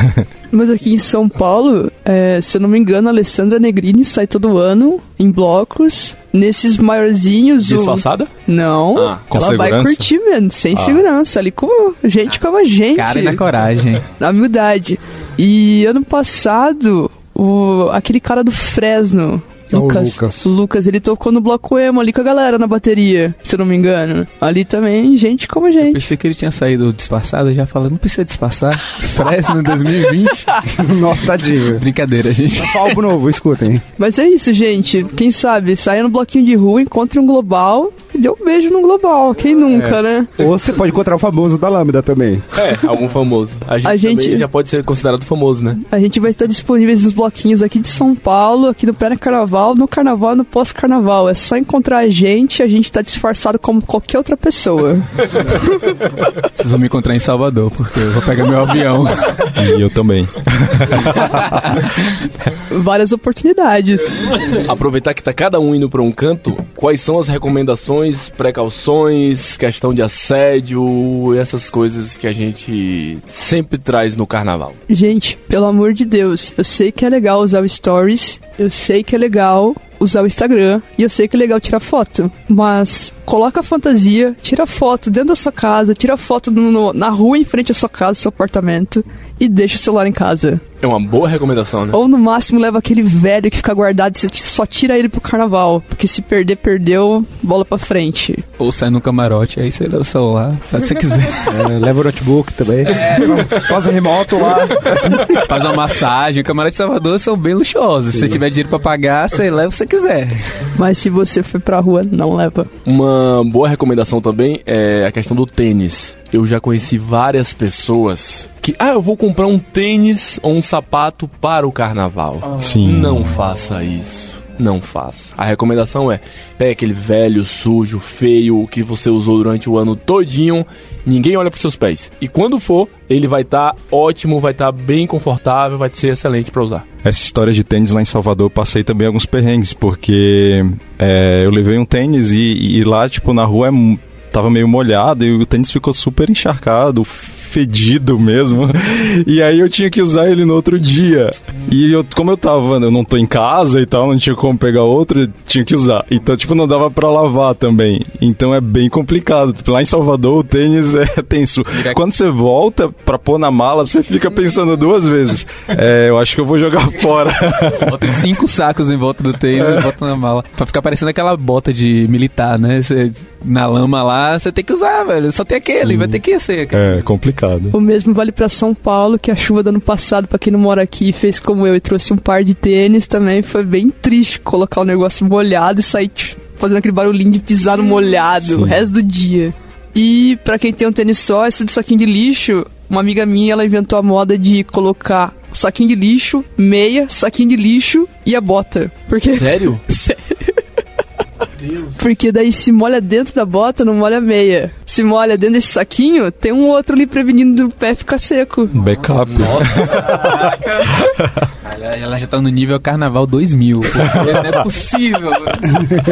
Mas aqui em São Paulo, é, se eu não me engano, a Alessandra Negrini sai todo ano em blocos. Nesses maiorzinhos. o- Disfarçada? Não, Ah, com ela vai segurança? curtir, mano, sem segurança, ali com gente como a gente. Cara e na coragem. na humildade. E ano passado, o, aquele cara do Fresno. É o Lucas. O Lucas, ele tocou no bloco emo ali com a galera na bateria, se eu não me engano. Ali também, gente como gente. Pensei que ele tinha saído disfarçado, já falando, não precisa disfarçar. Fresno 2020. Nossa, tadinho. Brincadeira, gente. Álbum novo, escutem. Mas é isso, gente. Quem sabe, saia no bloquinho de rua, encontre um global e dê um beijo no global. Quem nunca, né? Ou você pode encontrar o famoso da Lambda também. É, algum famoso. A gente, A gente- já pode ser considerado famoso, né? A gente vai estar disponíveis nos bloquinhos aqui de São Paulo, aqui no pré-carnaval, no carnaval e no pós-carnaval. É só encontrar a gente, a gente tá disfarçado como qualquer outra pessoa. Vocês vão me encontrar em Salvador, porque eu vou pegar meu avião. E eu também. Várias oportunidades. Aproveitar que tá cada um indo pra um canto, quais são as recomendações, precauções, questão de assédio, essas coisas que a gente sempre traz no carnaval. Gente, pelo amor de Deus, eu sei que é legal usar o Stories, eu sei que é legal usar o Instagram e eu sei que é legal tirar foto, mas coloca a fantasia, tira foto dentro da sua casa, tira foto no- na rua em frente à sua casa, seu apartamento e deixa o celular em casa. É uma boa recomendação, né? Ou no máximo leva aquele velho que fica guardado e você só tira ele pro carnaval, porque se perder, perdeu, bola pra frente. Ou sai no camarote, aí você leva o celular, faz o que você quiser. É, leva o notebook também. Faz remoto lá. Faz uma massagem. O camarote de Salvador são bem luxuosos. Se você tiver dinheiro pra pagar, você leva o que você quiser. Mas se você for pra rua, não leva. Uma boa recomendação também é a questão do tênis. Eu já conheci várias pessoas que, ah, eu vou comprar um tênis ou um sapato para o carnaval. Sim. Não faça isso. Não faça. A recomendação é: pegue aquele velho, sujo, feio que você usou durante o ano todinho. Ninguém olha para seus pés. E quando for, ele vai estar ótimo, vai estar bem confortável, vai ser excelente para usar. Essa história de tênis lá em Salvador, eu passei também alguns perrengues, porque é, eu levei um tênis e, e lá, tipo, na rua é tava meio molhado e o tênis ficou super encharcado, fedido mesmo. E aí eu tinha que usar ele no outro dia. E eu, como eu tava, eu não tô em casa e tal, não tinha como pegar outro, tinha que usar. Então, tipo, não dava pra lavar também. Então é bem complicado. Tipo, Lá em Salvador o tênis é tenso. Quando você volta pra pôr na mala, você fica pensando duas vezes. É, eu acho que eu vou jogar fora. Bota cinco sacos em volta do tênis e bota na mala. Pra ficar parecendo aquela bota de militar, né? Você, na lama lá, você tem que usar, velho. Só tem aquele, vai ter que ser. cara. É complicado. O mesmo vale pra São Paulo, que a chuva do ano passado, pra quem não mora aqui, fez como eu e trouxe um par de tênis também. Foi bem triste colocar o negócio molhado e sair tch, fazendo aquele barulhinho de pisar no molhado o resto do dia. E pra quem tem um tênis só, esse de saquinho de lixo, uma amiga minha, ela inventou a moda de colocar saquinho de lixo, meia, saquinho de lixo e a bota. Porque. Sério? Sério. Porque daí se molha dentro da bota, não molha a meia. Se molha dentro desse saquinho, tem um outro ali prevenindo do pé ficar seco. Backup. Ela, ela já tá no nível Carnaval 2000. porque Não é possível.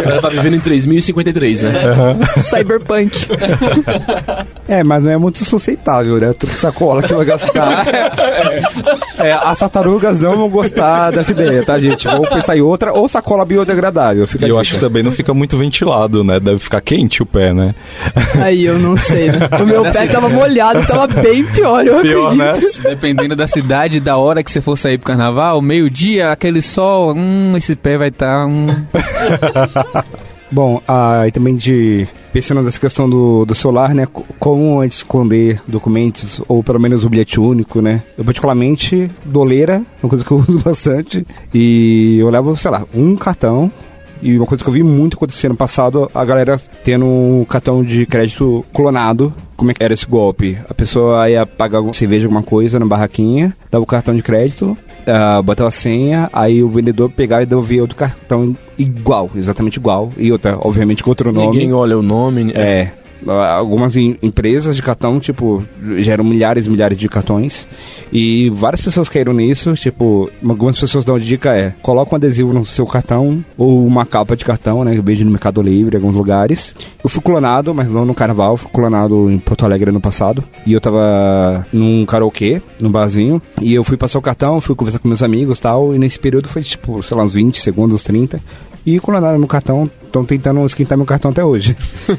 Ela tá vivendo em 3053, né? Cyberpunk. É, mas não é muito sustentável, né? Tudo sacola que vai gastar. É, as tartarugas não vão gostar dessa ideia, tá, gente? Vamos pensar em outra ou sacola biodegradável. Fica E eu acho que também não fica muito ventilado, né? Deve ficar quente o pé, né? Aí eu não sei. né? O meu pé tava molhado, tava bem pior, eu Pior, né? acredito. Dependendo da cidade, da hora que você for sair pro carnaval, meio-dia, aquele sol, hum, esse pé vai estar. hum. Bom, ah, também de pensando nessa questão do, do celular, né? co- Como esconder documentos, ou pelo menos o bilhete único, né? Eu particularmente, doleira, uma coisa que eu uso bastante. E eu levo, sei lá, um cartão. E uma coisa que eu vi muito acontecer no passado, a galera tendo um cartão de crédito clonado. Como é que era esse golpe? A pessoa ia pagar cerveja, alguma coisa na barraquinha, dava o cartão de crédito, ah, botava a senha, aí o vendedor pegava e devolvia outro cartão igual, exatamente igual. E outra, obviamente, com outro nome. Ninguém olha o nome. É. Algumas em- empresas de cartão, tipo, geram milhares e milhares de cartões. E várias pessoas caíram nisso. Tipo, algumas pessoas dão dica é: coloca um adesivo no seu cartão ou uma capa de cartão, né? Vejo no Mercado Livre, em alguns lugares. Eu fui clonado, mas não no carnaval, fui clonado em Porto Alegre ano passado. E eu tava num karaokê, num barzinho. E eu fui passar o cartão, fui conversar com meus amigos e tal. E nesse período foi tipo, sei lá, uns 20 segundos, 30. E clonaram meu cartão, estão tentando esquentar meu cartão até hoje.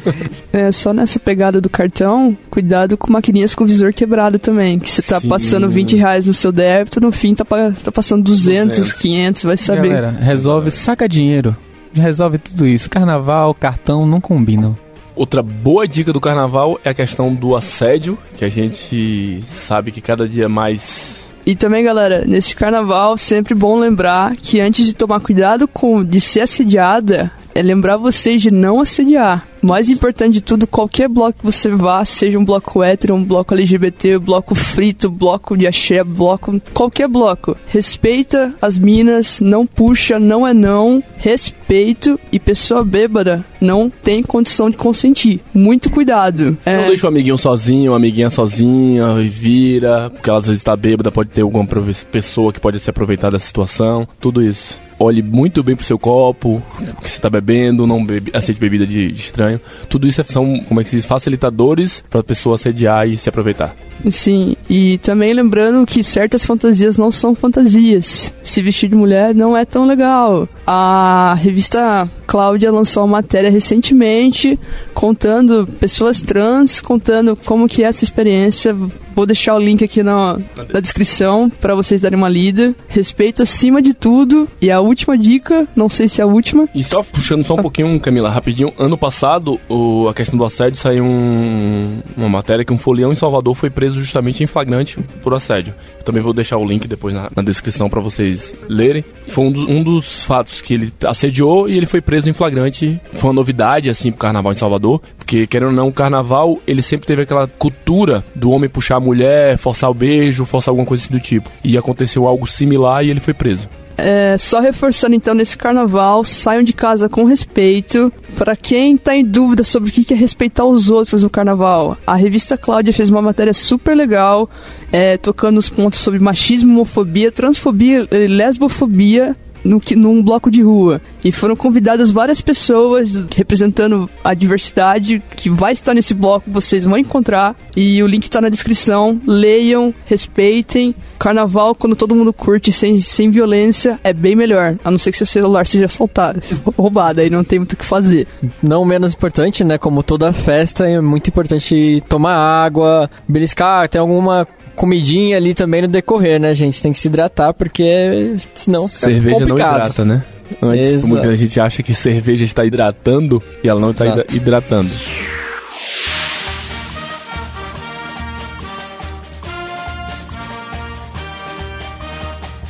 É, só nessa pegada do cartão, cuidado com maquininhas com visor quebrado também. Que você tá Sim. passando 20 reais no seu débito, no fim tá, tá passando 200, 200. 500, vai saber. Galera, resolve, saca dinheiro. Resolve tudo isso. Carnaval, cartão não combinam. Outra boa dica do carnaval é a questão do assédio, que a gente sabe que cada dia mais. E também, galera, nesse carnaval, sempre bom lembrar que antes de tomar cuidado com de ser assediada, é lembrar vocês de não assediar. Mais importante de tudo, qualquer bloco que você vá, seja um bloco hétero, um bloco LGBT, bloco frito, bloco de axé, bloco. qualquer bloco. Respeita as minas, não puxa, não é não. Respeito e pessoa bêbada não tem condição de consentir. Muito cuidado. Não É, deixa o amiguinho sozinho, a amiguinha sozinha, e vira, porque ela às vezes tá bêbada, pode ter alguma pessoa que pode se aproveitar dessa situação, tudo isso. Olhe muito bem pro seu copo, o que você tá bebendo, não bebe, aceite bebida de, de estranho. Tudo isso são, como é que se diz, facilitadores pra pessoa assediar e se aproveitar. Sim, e também lembrando que certas fantasias não são fantasias. Se vestir de mulher não é tão legal. A revista Cláudia lançou uma matéria recentemente contando pessoas trans, contando como que é essa experiência. Vou deixar o link aqui na, na descrição para vocês darem uma lida. Respeito acima de tudo. E a última dica, não sei se é a última, E só puxando só um pouquinho, Camila, rapidinho. Ano passado, o- a questão do assédio saiu um- uma matéria que um folião em Salvador foi preso justamente em flagrante por assédio. Eu também vou deixar o link depois na, na descrição pra vocês lerem. Foi um dos, um dos fatos que ele assediou e ele foi preso em flagrante. Foi uma novidade, assim, pro carnaval em Salvador. Porque, querendo ou não, o carnaval, ele sempre teve aquela cultura do homem puxar a mulher, forçar o beijo, forçar alguma coisa assim do tipo. E aconteceu algo similar e ele foi preso. É, só reforçando então nesse carnaval, saiam de casa com respeito. Para quem tá em dúvida sobre o que que é respeitar os outros no carnaval, a revista Cláudia fez uma matéria super legal, é, tocando os pontos sobre machismo, homofobia, transfobia, e lesbofobia. No, num bloco de rua. E foram convidadas várias pessoas representando a diversidade que vai estar nesse bloco, vocês vão encontrar. E o link tá na descrição. Leiam, respeitem. Carnaval, quando todo mundo curte sem, sem violência, é bem melhor. A não ser que seu celular seja assaltado, roubado, aí não tem muito o que fazer. Não menos importante, né? Como toda festa, é muito importante tomar água, beliscar, tem alguma comidinha ali também no decorrer, né, gente? Tem que se hidratar, porque senão fica Cerveja não complicado. hidrata, né? Antes, Exato. muita gente acha que cerveja está hidratando e ela não está Exato. hidratando.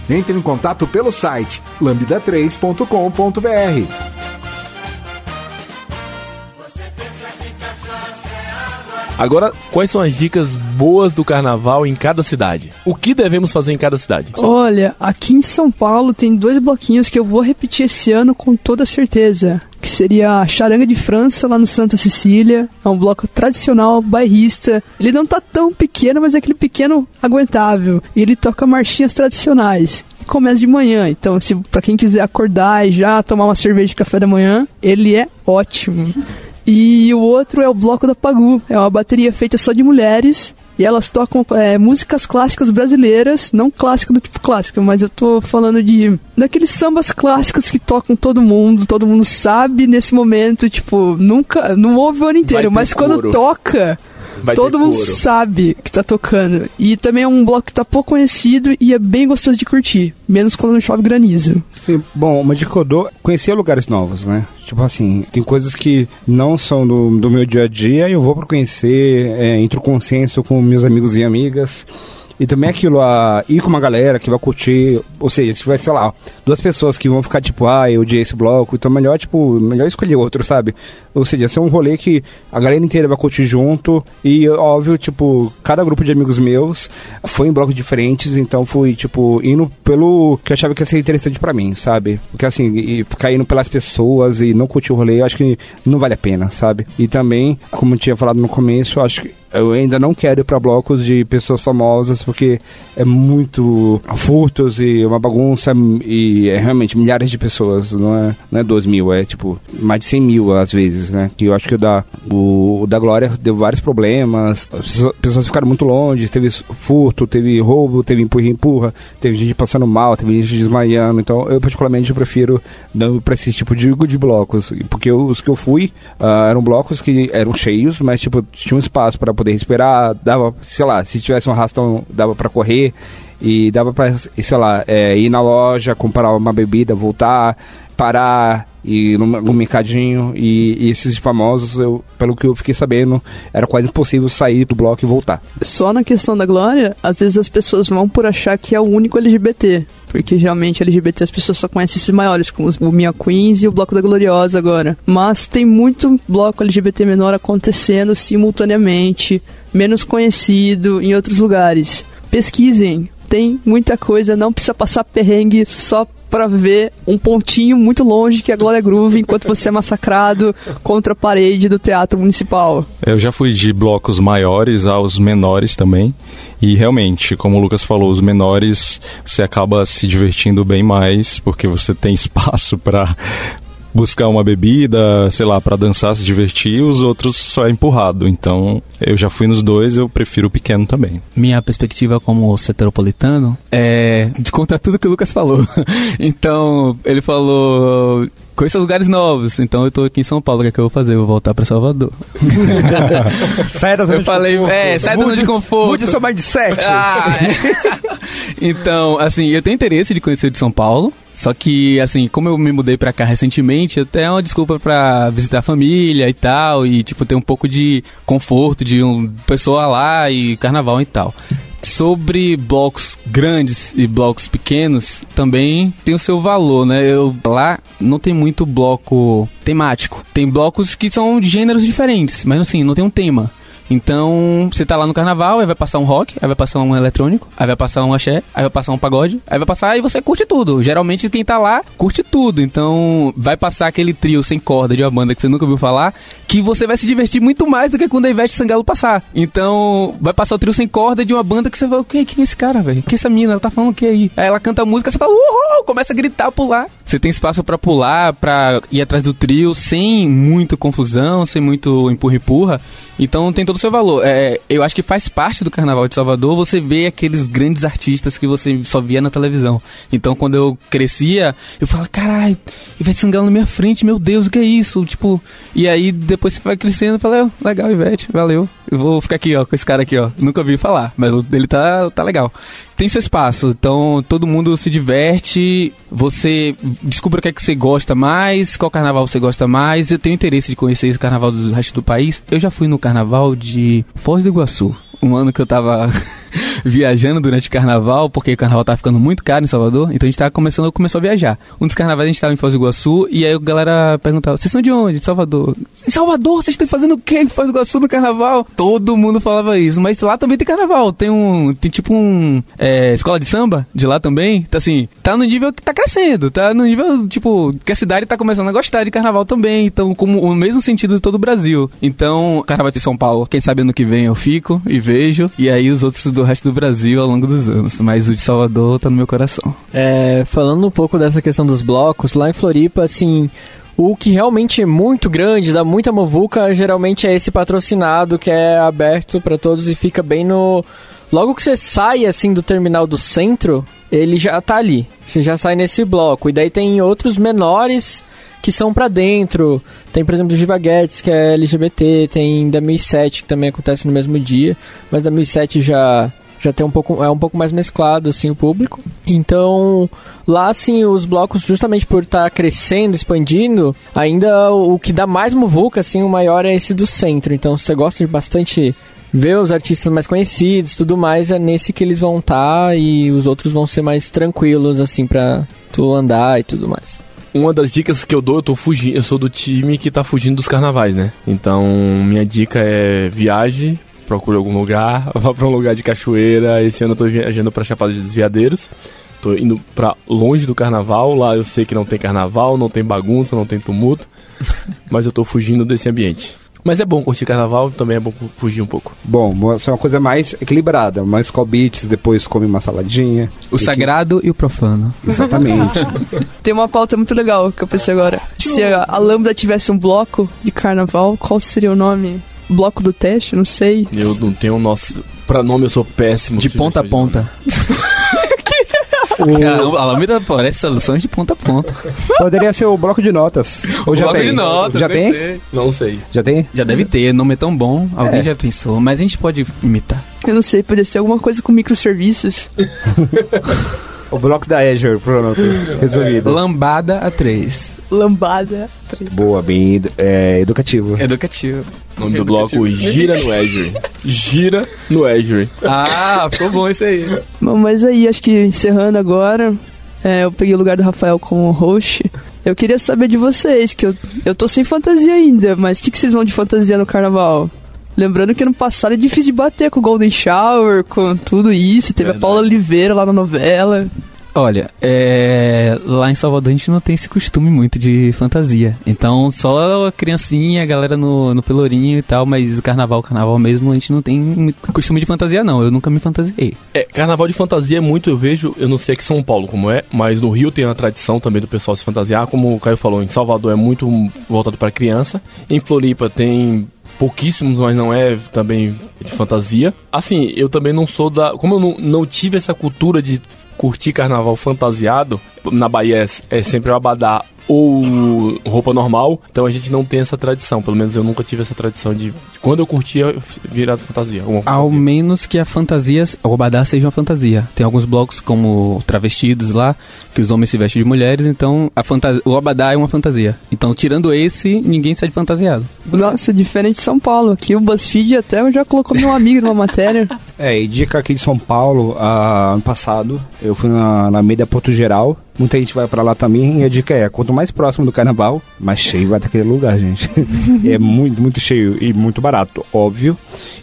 Entre em contato pelo site lambda3.com.br. Agora, quais são as dicas boas do carnaval em cada cidade? O que devemos fazer em cada cidade? Olha, aqui em São Paulo tem dois bloquinhos que eu vou repetir esse ano com toda certeza. Que seria a Charanga de França, lá no Santa Cecília. É um bloco tradicional, bairrista. Ele não tá tão pequeno, mas é aquele pequeno aguentável. E ele toca marchinhas tradicionais. Começa de manhã. Então, se para quem quiser acordar e já tomar uma cerveja de café da manhã, ele é ótimo. E o outro é o Bloco da Pagu. É uma bateria feita só de mulheres. E elas tocam é, músicas clássicas brasileiras, não clássica do tipo clássica, mas eu tô falando de daqueles sambas clássicos que tocam todo mundo, todo mundo sabe nesse momento, tipo, nunca, não ouve o ano inteiro, mas quando toca, Vai todo mundo coro. sabe que tá tocando. E também é um bloco que tá pouco conhecido e é bem gostoso de curtir, menos quando não chove granizo. Sim, bom, uma dica que eu dou, conhecer lugares novos, né? Tipo assim, tem coisas que não são do, do meu dia a dia e eu vou pra conhecer, é, entro consenso com meus amigos e amigas. E também aquilo, a ir com uma galera que vai curtir, ou seja, se tiver, sei lá, duas pessoas que vão ficar tipo, ah, eu odiei esse bloco, então melhor, tipo, melhor escolher outro, sabe? Ou seja, ser um rolê que a galera inteira vai curtir junto e, óbvio, tipo, cada grupo de amigos meus foi em blocos diferentes, então fui, tipo, indo pelo que eu achava que ia ser interessante pra mim, sabe? Porque, assim, e ficar indo pelas pessoas e não curtir o rolê, eu acho que não vale a pena, sabe? E também, como eu tinha falado no começo, acho que eu ainda não quero ir pra blocos de pessoas famosas porque é muito furtos e uma bagunça e é realmente milhares de pessoas, não é, não é 2 mil, é tipo mais de 100 mil às vezes, né? Que eu acho que o da, o, o da Glória deu vários problemas, as pessoas- pessoas ficaram muito longe, teve furto, teve roubo, teve empurra-empurra, teve gente passando mal, teve gente desmaiando, então eu particularmente prefiro não pra esse tipo de, de blocos, porque os que eu fui ah, eram blocos que eram cheios, mas tipo, tinha um espaço para poder respirar, dava, sei lá, se tivesse um arrastão, dava para correr e dava para, sei lá, é, ir na loja, comprar uma bebida, voltar, parar e no, no mercadinho e, e esses famosos, eu, pelo que eu fiquei sabendo, era quase impossível sair do bloco e voltar. Só na questão da Glória, às vezes as pessoas vão por achar que é o único LGBT. Porque realmente LGBT as pessoas só conhecem esses maiores, como os- Minha Queens e o Bloco da Gloriosa agora. Mas tem muito bloco LGBT menor acontecendo simultaneamente, menos conhecido em outros lugares. Pesquisem, tem muita coisa, não precisa passar perrengue só pra ver um pontinho muito longe que é a Glória Groove enquanto você é massacrado contra a parede do Teatro Municipal. Eu já fui de blocos maiores aos menores também. E realmente, como o Lucas falou, os menores você acaba se divertindo bem mais, porque você tem espaço para buscar uma bebida, sei lá, para dançar, se divertir, os outros só é empurrado. Então, eu já fui nos dois, eu prefiro o pequeno também. Minha perspectiva como seteropolitano é de contar tudo que o Lucas falou. então, ele falou. Conheça lugares novos, então eu tô aqui em São Paulo, o que é que eu vou fazer? Eu vou voltar pra Salvador. Sai da zona Eu de falei, conforto. é, sai da zona de conforto. Mude seu mindset. Ah, é. então, assim, eu tenho interesse de conhecer de São Paulo. Só que, assim, como eu me mudei pra cá recentemente, até é uma desculpa pra visitar a família e tal, e, tipo, ter um pouco de conforto de um pessoa lá e carnaval e tal. Sobre blocos grandes e blocos pequenos, também tem o seu valor, né? Eu, lá não tem muito bloco temático. Tem blocos que são de gêneros diferentes, mas assim, não tem um tema. Então, você tá lá no carnaval, aí vai passar um rock, aí vai passar um eletrônico, aí vai passar um axé, aí vai passar um pagode, aí vai passar e você curte tudo. Geralmente quem tá lá curte tudo. Então, vai passar aquele trio sem corda de uma banda que você nunca ouviu falar, que você vai se divertir muito mais do que quando a Ivete Sangalo passar. Então, vai passar o trio sem corda de uma banda que você vai, o que é esse cara, velho? Que é essa mina, ela tá falando o que aí? Aí ela canta a música, você fala, uhul, começa a gritar, pular. Você tem espaço pra pular, pra ir atrás do trio sem muita confusão, sem muito empurra-empurra. Então tem todo o seu valor. É, eu acho que faz parte do Carnaval de Salvador você ver aqueles grandes artistas que você só via na televisão. Então quando eu crescia, eu falava, caralho, Ivete Sangalo na minha frente, meu Deus, o que é isso? Tipo, e aí depois você vai crescendo e fala, "Oh, legal, Ivete, valeu. Eu vou ficar aqui, ó, com esse cara aqui, ó. Nunca ouvi falar, mas o dele tá, tá legal. Tem seu espaço, então todo mundo se diverte, você descobre o que é que você gosta mais, qual carnaval você gosta mais. Eu tenho interesse de conhecer esse carnaval do resto do país. Eu já fui no carnaval de Foz do Iguaçu, um ano que eu tava viajando durante o carnaval, porque o carnaval tava ficando muito caro em Salvador, então a gente tava começando, começou a viajar. Um dos carnavais a gente tava em Foz do Iguaçu, e aí a galera perguntava, vocês são de onde? De Salvador. Em Salvador, vocês estão fazendo o quê em Foz do Iguaçu no carnaval? Todo mundo falava isso, mas lá também tem carnaval, tem um, tem tipo um, é, escola de samba de lá também, então assim, tá no nível que tá crescendo, tá no nível, tipo, que a cidade tá começando a gostar de carnaval também, então como o mesmo sentido de todo o Brasil. Então, carnaval de São Paulo, quem sabe ano que vem eu fico e vejo, e aí os outros do resto do Brasil ao longo dos anos, mas o de Salvador tá no meu coração. É, falando um pouco dessa questão dos blocos, lá em Floripa, assim, o que realmente é muito grande, dá muita movuca, geralmente é esse patrocinado que é aberto para todos e fica bem no. Logo que você sai assim do terminal do centro, ele já tá ali. Você já sai nesse bloco. E daí tem outros menores que são pra dentro. Tem, por exemplo, do Giva Guedes, que é LGBT, tem da 1007, que também acontece no mesmo dia, mas da 1007 já já tem um pouco é um pouco mais mesclado assim o público. Então, lá assim os blocos justamente por estar crescendo, expandindo, ainda o que dá mais muvuca assim, o maior é esse do centro. Então, se você gosta de bastante ver os artistas mais conhecidos, tudo mais, é nesse que eles vão estar e os outros vão ser mais tranquilos assim para tu andar e tudo mais uma das dicas que eu dou, eu tô fugindo, eu sou do time que tá fugindo dos carnavais, né? Então, minha dica é viaje, procure algum lugar, vá para um lugar de cachoeira. Esse ano eu tô viajando para Chapada dos Veadeiros. Tô indo para longe do carnaval, lá eu sei que não tem carnaval, não tem bagunça, não tem tumulto, mas eu tô fugindo desse ambiente. Mas é bom curtir carnaval, também é bom fugir um pouco. Bom, essa é uma coisa mais equilibrada, mais beats, depois come uma saladinha. O sagrado que... e o profano. Exatamente. Tem uma pauta muito legal que eu pensei agora. Se a, a Lambda tivesse um bloco de carnaval, qual seria o nome? Bloco do teste? Não sei. Eu não tenho nosso. Pra nome eu sou péssimo. De ponta a ponta. O... Caramba, a Alameda parece soluções de ponta a ponta. Poderia ser o bloco de notas. Ou o já bloco tem? de notas. Já tem? Não sei. Já tem? Já deve ter, o nome é tão bom. Alguém é. já pensou, mas a gente pode imitar. Eu não sei, poderia ser alguma coisa com microserviços. o bloco da Azure, pronto. Resolvido. Lambada a 3. Lambada. Boa, bem é, educativo. Educativo. O nome do bloco Gira no Azure. Gira no Azure. Ah, ficou bom isso aí. Bom, mas aí, acho que encerrando agora, é, eu peguei o lugar do Rafael como host. Eu queria saber de vocês, que eu, eu tô sem fantasia ainda, mas o que, que vocês vão de fantasia no carnaval? Lembrando que no passado é difícil de bater com o Golden Shower, com tudo isso. Teve Verdade. a Paula Oliveira lá na novela. Olha, é... lá em Salvador a gente não tem esse costume muito de fantasia. Então, só a criancinha, a galera no, no pelourinho e tal, mas o carnaval, carnaval mesmo, a gente não tem costume de fantasia, não. Eu nunca me fantasiei. É, carnaval de fantasia é muito, eu vejo, eu não sei aqui em São Paulo como é, mas no Rio tem a tradição também do pessoal se fantasiar. Como o Caio falou, em Salvador é muito voltado para criança. Em Floripa tem pouquíssimos, mas não é também de fantasia. Assim, eu também não sou da. Como eu não, não tive essa cultura de curtir carnaval fantasiado, na Bahia é, é sempre o abadá ou roupa normal, então a gente não tem essa tradição. Pelo menos eu nunca tive essa tradição de, quando eu curtia, virar fantasia, fantasia. Ao menos que a fantasia, o abadá seja uma fantasia. Tem alguns blocos como travestidos lá, que os homens se vestem de mulheres, então a fantasia, o abadá é uma fantasia. Então, tirando esse, ninguém sai de fantasiado. Nossa, diferente de São Paulo. Aqui o BuzzFeed até já colocou meu amigo numa matéria. É, e dica aqui de São Paulo, uh, ano passado, eu fui na, na Meia Porto Geral, Muita gente vai para lá também e a dica é, quanto mais próximo do carnaval, mais cheio vai daquele lugar, gente. é muito, muito cheio e muito barato, óbvio.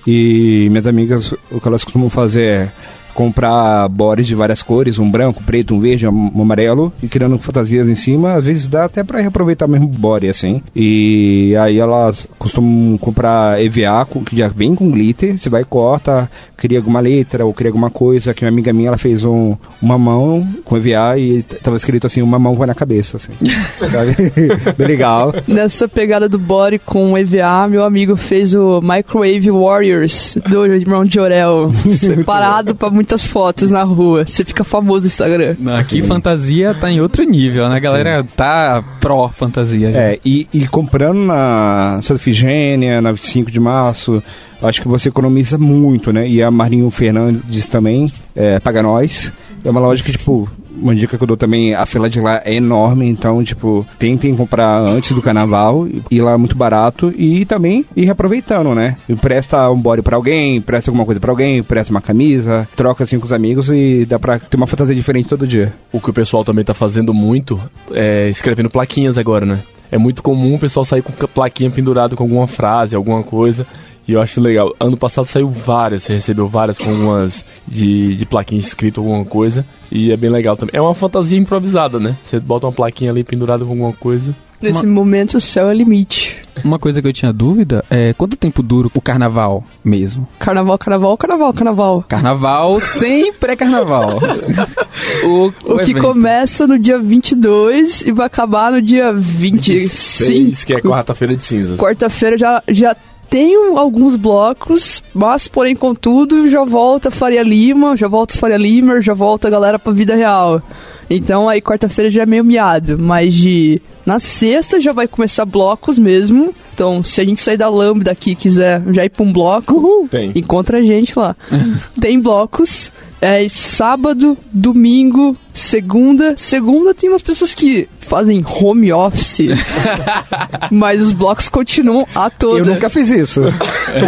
E minhas amigas, o que elas costumam fazer é comprar bores de várias cores, um branco, preto, um verde, um amarelo, e criando fantasias em cima, às vezes dá até para reaproveitar mesmo body, assim. E aí elas costumam comprar EVA, que já vem com glitter, você vai corta, cria alguma letra ou cria alguma coisa, que uma amiga minha, ela fez um, uma mão com EVA e tava escrito assim, uma mão vai na cabeça, assim. sabe? Bem legal. Nessa pegada do body com EVA, meu amigo fez o Microwave Warriors, do irmão de Orel, separado para muitas fotos na rua. Você fica famoso no Instagram. Não, aqui Sim. fantasia tá em outro nível, né? A galera Sim. tá pró fantasia. É, e, e, comprando na Santa Figênia, na 25 de março, acho que você economiza muito, né? E a Marinho Fernandes também é, paga nós. É uma loja que, tipo, uma dica que eu dou também, a fila de lá é enorme, então, tipo, tentem comprar antes do carnaval, e lá muito barato, e também ir reaproveitando, né? Empresta um body pra alguém, empresta alguma coisa pra alguém, empresta uma camisa, troca assim com os amigos e dá pra ter uma fantasia diferente todo dia. O que o pessoal também tá fazendo muito é escrevendo plaquinhas agora, né? É muito comum o pessoal sair com plaquinha pendurado com alguma frase, alguma coisa. E eu acho legal. Ano passado saiu várias, você recebeu várias com algumas de, de plaquinha escrito alguma coisa. E é bem legal também. É uma fantasia improvisada, né? Você bota uma plaquinha ali pendurada com alguma coisa. Nesse momento o céu é limite. Uma coisa que eu tinha dúvida é quanto tempo dura o carnaval mesmo? Carnaval, carnaval, carnaval, carnaval. Carnaval sem pré-carnaval. o, o, o que evento. começa no dia 22 e vai acabar no dia 25. 26, que é quarta-feira de cinzas. Quarta-feira já, já tenho alguns blocos, mas porém, contudo, já volta Faria Lima, já volta Faria Lima, já volta a galera pra vida real. Então aí quarta-feira já é meio miado, mas de na sexta já vai começar blocos mesmo. Então, se a gente sair da Lambda aqui e quiser já ir pra um bloco, uhul, encontra a gente lá. Tem blocos. É sábado, domingo, segunda. Segunda tem umas pessoas que fazem home office, mas os blocos continuam a toda. Eu nunca fiz isso.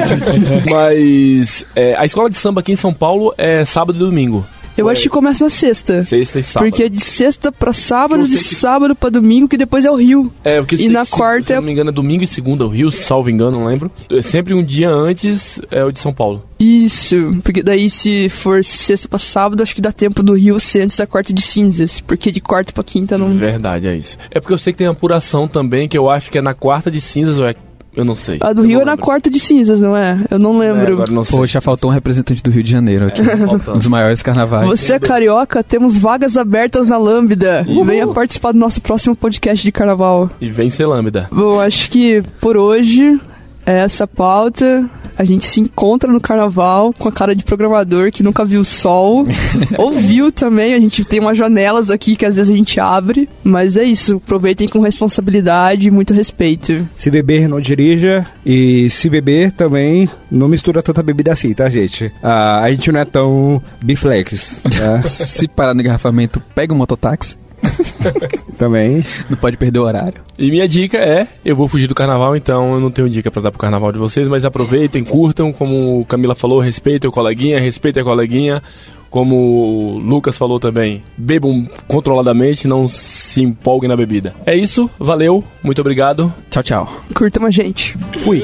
mas é, a escola de samba aqui em São Paulo é sábado e domingo. Eu acho que começa na sexta. Sexta e sábado. Porque é de sexta pra sábado, de que... sábado pra domingo, que depois é o Rio. É, o que E na se, quarta. Se não me engano, é domingo e segunda o Rio, salvo engano, não lembro. É sempre um dia antes é o de São Paulo. Isso, porque daí se for sexta pra sábado, acho que dá tempo do Rio ser antes da quarta de cinzas. Porque de quarta pra quinta não. Verdade, é isso. É porque eu sei que tem apuração também, que eu acho que é na quarta de cinzas ou é eu não sei. A do Rio é na quarta de cinzas, não é? Eu não lembro. É, não Poxa, faltou um representante do Rio de Janeiro aqui. É, um dos maiores carnavais. Você é carioca, temos vagas abertas na Lambda. Uhul. Venha participar do nosso próximo podcast de carnaval. E vem ser Lambda. Bom, acho que por hoje é essa pauta. A gente se encontra no carnaval com a cara de programador que nunca viu o sol. Ouviu também, a gente tem umas janelas aqui que às vezes a gente abre. Mas é isso, aproveitem com responsabilidade e muito respeito. Se beber, não dirija. E se beber também, não mistura tanta bebida assim, tá, gente? Ah, a gente não é tão biflex. Tá? se parar no engarrafamento, pega o mototáxi. Também. Não pode perder o horário. E minha dica é: eu vou fugir do carnaval, então eu não tenho dica para dar pro carnaval de vocês, mas aproveitem, curtam, como Camila falou, respeitem o coleguinha, respeitem a coleguinha. Como o Lucas falou também, bebam controladamente, não se empolguem na bebida. É isso, valeu, muito obrigado. Tchau, tchau. Curtam a gente. Fui.